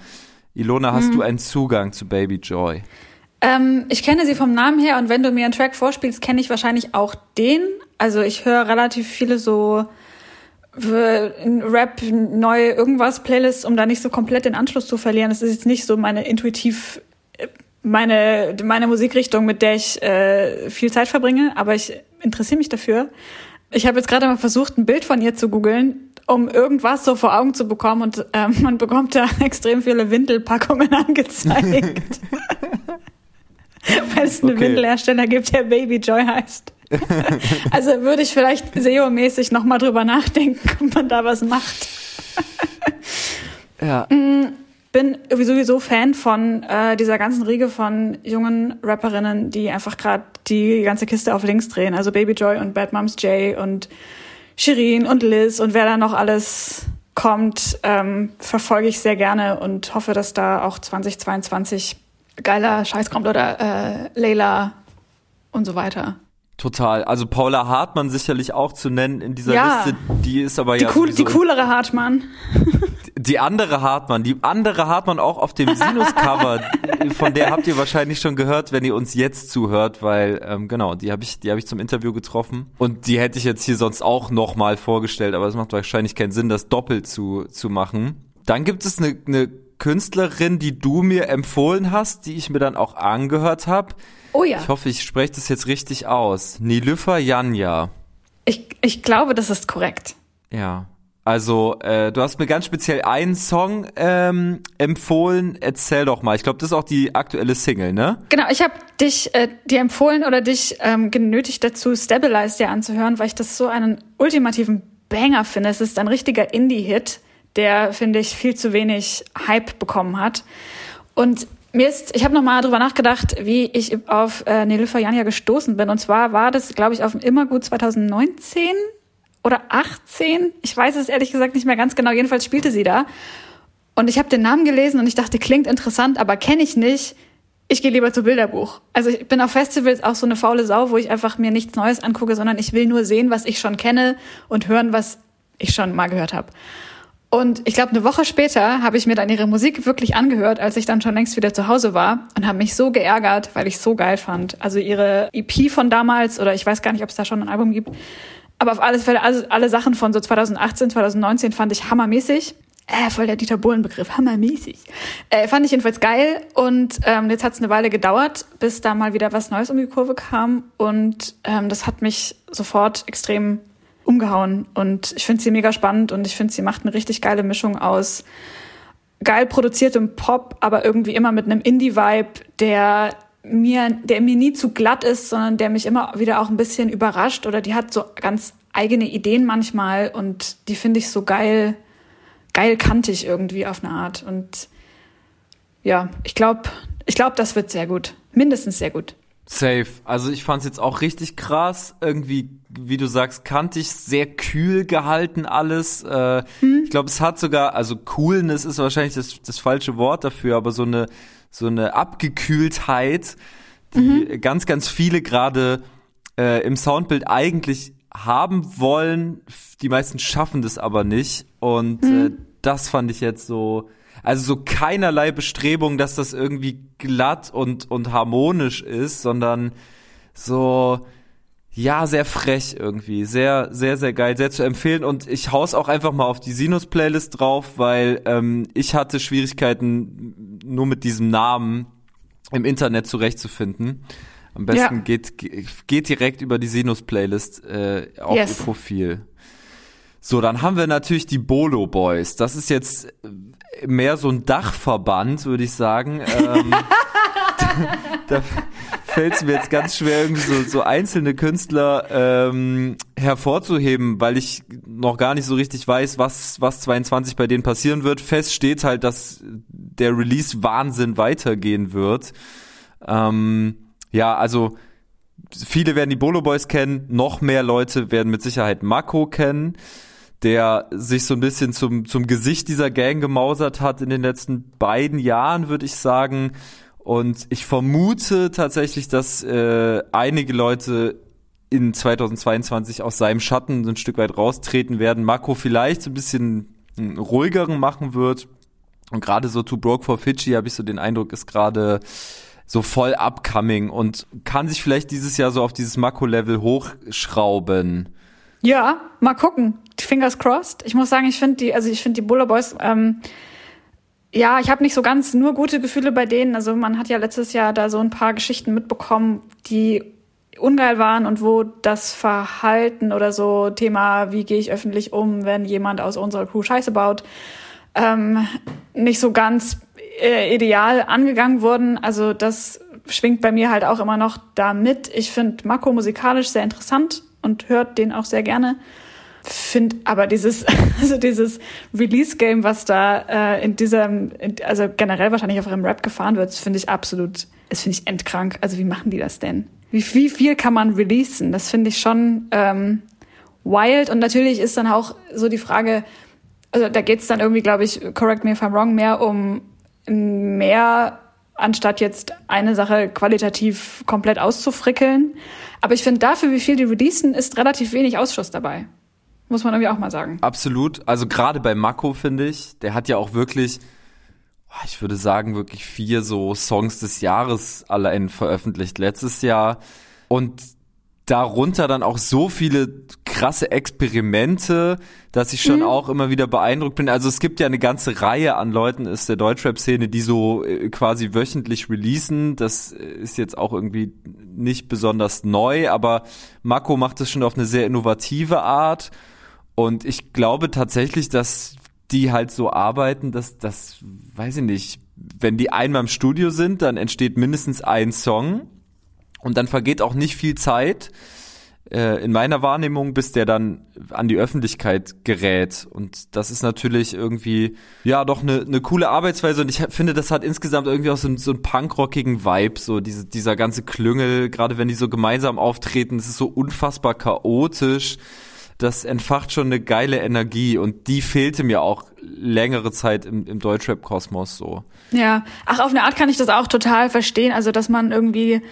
Ilona, hast Mhm. du einen Zugang zu Baby Joy? Ähm, ich kenne sie vom Namen her und wenn du mir einen Track vorspielst, kenne ich wahrscheinlich auch den. Also ich höre relativ viele so äh, Rap, neue irgendwas Playlists, um da nicht so komplett den Anschluss zu verlieren. Das ist jetzt nicht so meine intuitiv meine meine Musikrichtung, mit der ich äh, viel Zeit verbringe, aber ich interessiere mich dafür. Ich habe jetzt gerade mal versucht, ein Bild von ihr zu googeln, um irgendwas so vor Augen zu bekommen und ähm, man bekommt da <laughs> extrem viele Windelpackungen <laughs> angezeigt. Weil es einen Okay. Windelhersteller gibt, der Baby Joy heißt. <laughs> also würde ich vielleicht SEO-mäßig nochmal drüber nachdenken, ob man da was macht. Ja. Mm, Bin sowieso Fan von äh, dieser ganzen Riege von jungen Rapperinnen, die einfach gerade die ganze Kiste auf links drehen. Also Baby Joy und Bad Moms J und Shirin und Liz und wer da noch alles kommt, ähm, verfolge ich sehr gerne und hoffe, dass da auch 2022 geiler Scheiß kommt oder äh, Layla und so weiter. Total. Also Paula Hartmann sicherlich auch zu nennen in dieser Ja. Liste. Die ist aber Die, ja cool, die coolere Hartmann. <laughs> Die andere Hartmann, die andere Hartmann auch auf dem Sinus-Cover, <laughs> von der habt ihr wahrscheinlich schon gehört, wenn ihr uns jetzt zuhört, weil ähm, genau, die habe ich, die habe ich zum Interview getroffen und die hätte ich jetzt hier sonst auch noch mal vorgestellt, aber es macht wahrscheinlich keinen Sinn, das doppelt zu zu machen. Dann gibt es eine, eine Künstlerin, die du mir empfohlen hast, die ich mir dann auch angehört habe. Oh ja. Ich hoffe, ich spreche das jetzt richtig aus. Nilüfer Janja. Ich, ich glaube, das ist korrekt. Ja. Also, äh, du hast mir ganz speziell einen Song ähm, empfohlen. Erzähl doch mal. Ich glaube, das ist auch die aktuelle Single, ne? Genau, ich habe dich äh, dir empfohlen oder dich ähm, genötigt dazu, Stabilize dir anzuhören, weil ich das so einen ultimativen Banger finde. Es ist ein richtiger Indie-Hit, der, finde ich, viel zu wenig Hype bekommen hat. Und mir ist, ich habe nochmal drüber nachgedacht, wie ich auf äh, Nilüfer Janja gestoßen bin. Und zwar war das, glaube ich, auf dem Immergut 2019 oder 18. Ich weiß es ehrlich gesagt nicht mehr ganz genau. Jedenfalls spielte sie da. Und ich habe den Namen gelesen und ich dachte, klingt interessant, aber kenne ich nicht. Ich gehe lieber zu Bilderbuch. Also ich bin auf Festivals auch so eine faule Sau, wo ich einfach mir nichts Neues angucke, sondern ich will nur sehen, was ich schon kenne und hören, was ich schon mal gehört habe. Und ich glaube, eine Woche später habe ich mir dann ihre Musik wirklich angehört, als ich dann schon längst wieder zu Hause war und habe mich so geärgert, weil ich so geil fand. Also ihre EP von damals oder ich weiß gar nicht, ob es da schon ein Album gibt. Aber auf alles Fälle, also alle Sachen von so 2018, 2019 fand ich hammermäßig. Äh, voll der Dieter Bohlen-Begriff, hammermäßig. Äh, fand ich jedenfalls geil und ähm, jetzt hat es eine Weile gedauert, bis da mal wieder was Neues um die Kurve kam und ähm, das hat mich sofort extrem umgehauen und ich finde sie mega spannend und ich finde, sie macht eine richtig geile Mischung aus geil produziertem Pop, aber irgendwie immer mit einem Indie-Vibe, der mir, der mir nie zu glatt ist, sondern der mich immer wieder auch ein bisschen überrascht oder die hat so ganz eigene Ideen manchmal und die finde ich so geil, geil kantig irgendwie auf eine Art und ja, ich glaube, ich glaube, das wird sehr gut. Mindestens sehr gut. Safe. Also ich fand's jetzt auch richtig krass. Irgendwie, wie du sagst, kantig, sehr kühl gehalten alles. Äh, Ich glaube, glaube, es hat sogar, also Coolness ist wahrscheinlich das, das falsche Wort dafür, aber so eine, so eine Abgekühltheit, die mhm. ganz, ganz viele gerade äh, im Soundbild eigentlich haben wollen. Die meisten schaffen das aber nicht. Und mhm. äh, das fand ich jetzt so, also so keinerlei Bestrebung, dass das irgendwie glatt und, und harmonisch ist, sondern so, ja, sehr frech irgendwie. Sehr, sehr, sehr geil, sehr zu empfehlen. Und ich hau's auch einfach mal auf die Sinus-Playlist drauf, weil ähm, ich hatte Schwierigkeiten nur mit diesem Namen im Internet zurechtzufinden. Am besten ja. geht, geht direkt über die Sinus-Playlist äh, auf yes. ihr Profil. So, dann haben wir natürlich die Bolo Boys. Das ist jetzt mehr so ein Dachverband, würde ich sagen. <laughs> Ähm, <laughs> da fällt es mir jetzt ganz schwer, irgendwie so, so einzelne Künstler ähm, hervorzuheben, weil ich noch gar nicht so richtig weiß, was, was 22 bei denen passieren wird. Fest steht halt, dass der Release-Wahnsinn weitergehen wird. Ähm, ja, also viele werden die Bolo Boys kennen, noch mehr Leute werden mit Sicherheit Mako kennen der sich so ein bisschen zum, zum Gesicht dieser Gang gemausert hat in den letzten beiden Jahren, würde ich sagen. Und ich vermute tatsächlich, dass äh, einige Leute in 2022 aus seinem Schatten so ein Stück weit raustreten werden. Marco vielleicht so ein bisschen einen ruhigeren machen wird. Und gerade so To Broke for Fiji habe ich so den Eindruck, ist gerade so voll upcoming und kann sich vielleicht dieses Jahr so auf dieses Mako-Level hochschrauben. Ja, mal gucken. Fingers crossed. Ich muss sagen, ich finde die, also ich finde die Buller Boys, ähm, ja, ich habe nicht so ganz nur gute Gefühle bei denen. Also man hat ja letztes Jahr da so ein paar Geschichten mitbekommen, die ungeil waren und wo das Verhalten oder so Thema, wie gehe ich öffentlich um, wenn jemand aus unserer Crew Scheiße baut, ähm, nicht so ganz äh, ideal angegangen wurden. Also das schwingt bei mir halt auch immer noch da mit. Ich finde Mako musikalisch sehr interessant und hört den auch sehr gerne. Find aber dieses, <laughs> also dieses Release-Game, was da äh, in diesem, in, also generell wahrscheinlich auf einem Rap gefahren wird, finde ich absolut, das finde ich endkrank. Also wie machen die das denn? Wie, wie viel kann man releasen? Das finde ich schon ähm, wild. Und natürlich ist dann auch so die Frage, also da geht es dann irgendwie, glaube ich, correct me if I'm wrong, mehr um mehr anstatt jetzt eine Sache qualitativ komplett auszufrickeln. Aber ich finde dafür, wie viel die releasen, ist relativ wenig Ausschuss dabei. Muss man irgendwie auch mal sagen. Absolut. Also gerade bei Mako finde ich, der hat ja auch wirklich, ich würde sagen, wirklich vier so Songs des Jahres allein veröffentlicht letztes Jahr. Und darunter dann auch so viele krasse Experimente, dass ich schon mhm. auch immer wieder beeindruckt bin. Also es gibt ja eine ganze Reihe an Leuten aus der Deutschrap-Szene, die so äh, quasi wöchentlich releasen. Das ist jetzt auch irgendwie nicht besonders neu, aber Mako macht es schon auf eine sehr innovative Art. Und ich glaube tatsächlich, dass die halt so arbeiten, dass das, weiß ich nicht, wenn die einmal im Studio sind, dann entsteht mindestens ein Song und dann vergeht auch nicht viel Zeit äh, in meiner Wahrnehmung, bis der dann an die Öffentlichkeit gerät. Und das ist natürlich irgendwie, ja, doch eine, eine coole Arbeitsweise. Und ich finde, das hat insgesamt irgendwie auch so, einen, so einen punkrockigen Vibe, so diese, dieser ganze Klüngel, gerade wenn die so gemeinsam auftreten, das ist so unfassbar chaotisch. Das entfacht schon eine geile Energie und die fehlte mir auch längere Zeit im, im Deutschrap-Kosmos so. Ja, ach, auf eine Art kann ich das auch total verstehen. Also, dass man irgendwie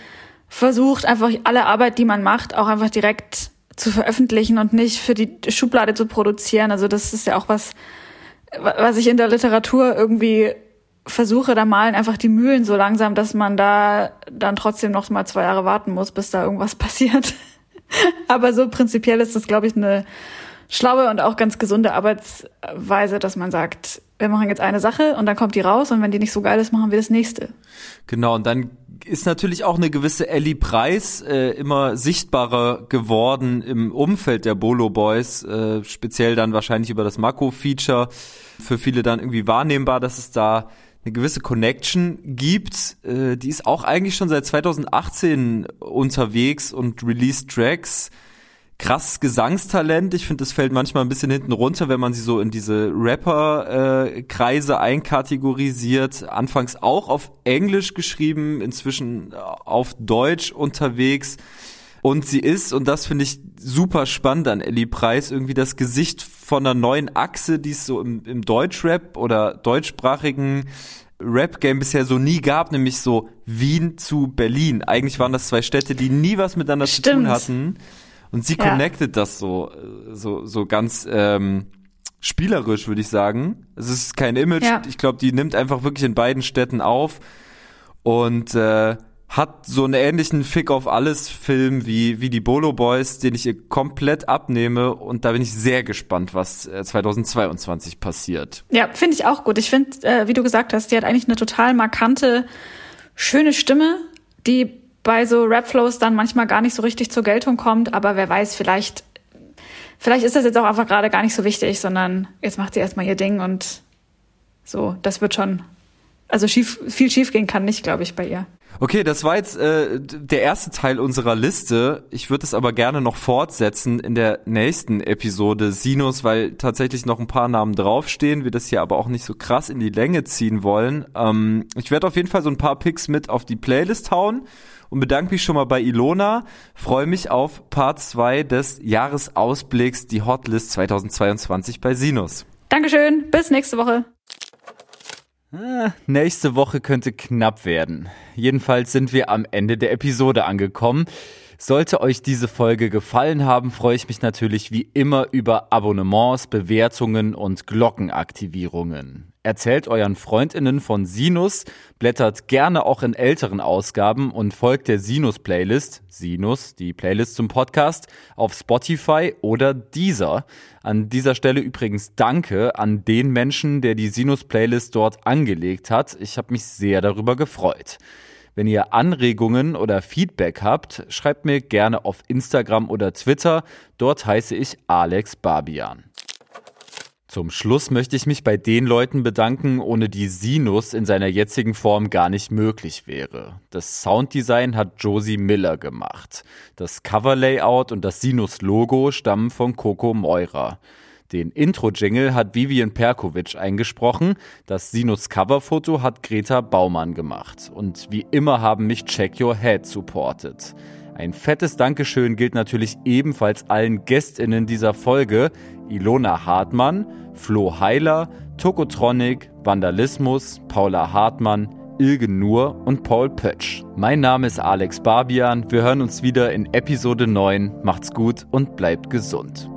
versucht, einfach alle Arbeit, die man macht, auch einfach direkt zu veröffentlichen und nicht für die Schublade zu produzieren. Also das ist ja auch was, was ich in der Literatur irgendwie versuche, da malen einfach die Mühlen so langsam, dass man da dann trotzdem noch mal zwei Jahre warten muss, bis da irgendwas <laughs> passiert. <laughs> Aber so prinzipiell ist das, glaube ich, eine schlaue und auch ganz gesunde Arbeitsweise, dass man sagt, wir machen jetzt eine Sache und dann kommt die raus und wenn die nicht so geil ist, machen wir das nächste. Genau, und dann ist natürlich auch eine gewisse Ellie Preis äh, immer sichtbarer geworden im Umfeld der Bolo Boys, äh, speziell dann wahrscheinlich über das Mako-Feature. Für viele dann irgendwie wahrnehmbar, dass es da eine gewisse Connection gibt. Äh, die ist auch eigentlich schon seit 2018 unterwegs und released Tracks krasses Gesangstalent. Ich finde, das fällt manchmal ein bisschen hinten runter, wenn man sie so in diese Rapper-Kreise äh, einkategorisiert. Anfangs auch auf Englisch geschrieben, inzwischen auf Deutsch unterwegs. Und sie ist, und das finde ich super spannend an Ellie Preis, irgendwie das Gesicht von einer neuen Achse, die es so im, im Deutschrap oder deutschsprachigen Rap-Game bisher so nie gab, nämlich so Wien zu Berlin. Eigentlich waren das zwei Städte, die nie was miteinander Stimmt. zu tun hatten. Und sie ja. connectet das so, so, so ganz ähm, spielerisch, würde ich sagen. Es ist kein Image. Ja. Ich glaube, die nimmt einfach wirklich in beiden Städten auf. Und äh, hat so einen ähnlichen Fick auf alles Film wie, wie die Bolo Boys, den ich ihr komplett abnehme und da bin ich sehr gespannt, was 2022 äh, passiert. Ja, finde ich auch gut. Ich finde, äh, wie du gesagt hast, die hat eigentlich eine total markante, schöne Stimme, die bei so Rap-Flows dann manchmal gar nicht so richtig zur Geltung kommt, aber wer weiß, vielleicht, vielleicht ist das jetzt auch einfach gerade gar nicht so wichtig, sondern jetzt macht sie erstmal ihr Ding und so, das wird schon, also schief, viel schief gehen kann nicht, glaube ich, bei ihr. Okay, das war jetzt äh, der erste Teil unserer Liste. Ich würde es aber gerne noch fortsetzen in der nächsten Episode Sinus, weil tatsächlich noch ein paar Namen draufstehen, wir das hier aber auch nicht so krass in die Länge ziehen wollen. Ähm, ich werde auf jeden Fall so ein paar Picks mit auf die Playlist hauen und bedanke mich schon mal bei Ilona. Freue mich auf Part 2 des Jahresausblicks, die Hotlist 2022 bei Sinus. Dankeschön, bis nächste Woche. Ah, nächste Woche könnte knapp werden. Jedenfalls sind wir am Ende der Episode angekommen. Sollte euch diese Folge gefallen haben, freue ich mich natürlich wie immer über Abonnements, Bewertungen und Glockenaktivierungen. Erzählt euren Freundinnen von Sinus, blättert gerne auch in älteren Ausgaben und folgt der Sinus-Playlist, Sinus, die Playlist zum Podcast, auf Spotify oder Deezer. An dieser Stelle übrigens Danke an den Menschen, der die Sinus-Playlist dort angelegt hat. Ich habe mich sehr darüber gefreut. Wenn ihr Anregungen oder Feedback habt, schreibt mir gerne auf Instagram oder Twitter. Dort heiße ich Alex Barbian. Zum Schluss möchte ich mich bei den Leuten bedanken, ohne die Sinus in seiner jetzigen Form gar nicht möglich wäre. Das Sounddesign hat Josie Miller gemacht. Das Coverlayout und das Sinus-Logo stammen von Coco Meurer. Den Intro-Jingle hat Vivian Perkovic eingesprochen. Das Sinus-Coverfoto hat Greta Baumann gemacht. Und wie immer haben mich Check Your Head supportet. Ein fettes Dankeschön gilt natürlich ebenfalls allen GästInnen dieser Folge. Ilona Hartmann, Flo Heiler, Tokotronic, Vandalismus, Paula Hartmann, Ilge Nur und Paul Pötsch. Mein Name ist Alex Barbian. Wir hören uns wieder in Episode 9. Macht's gut und bleibt gesund.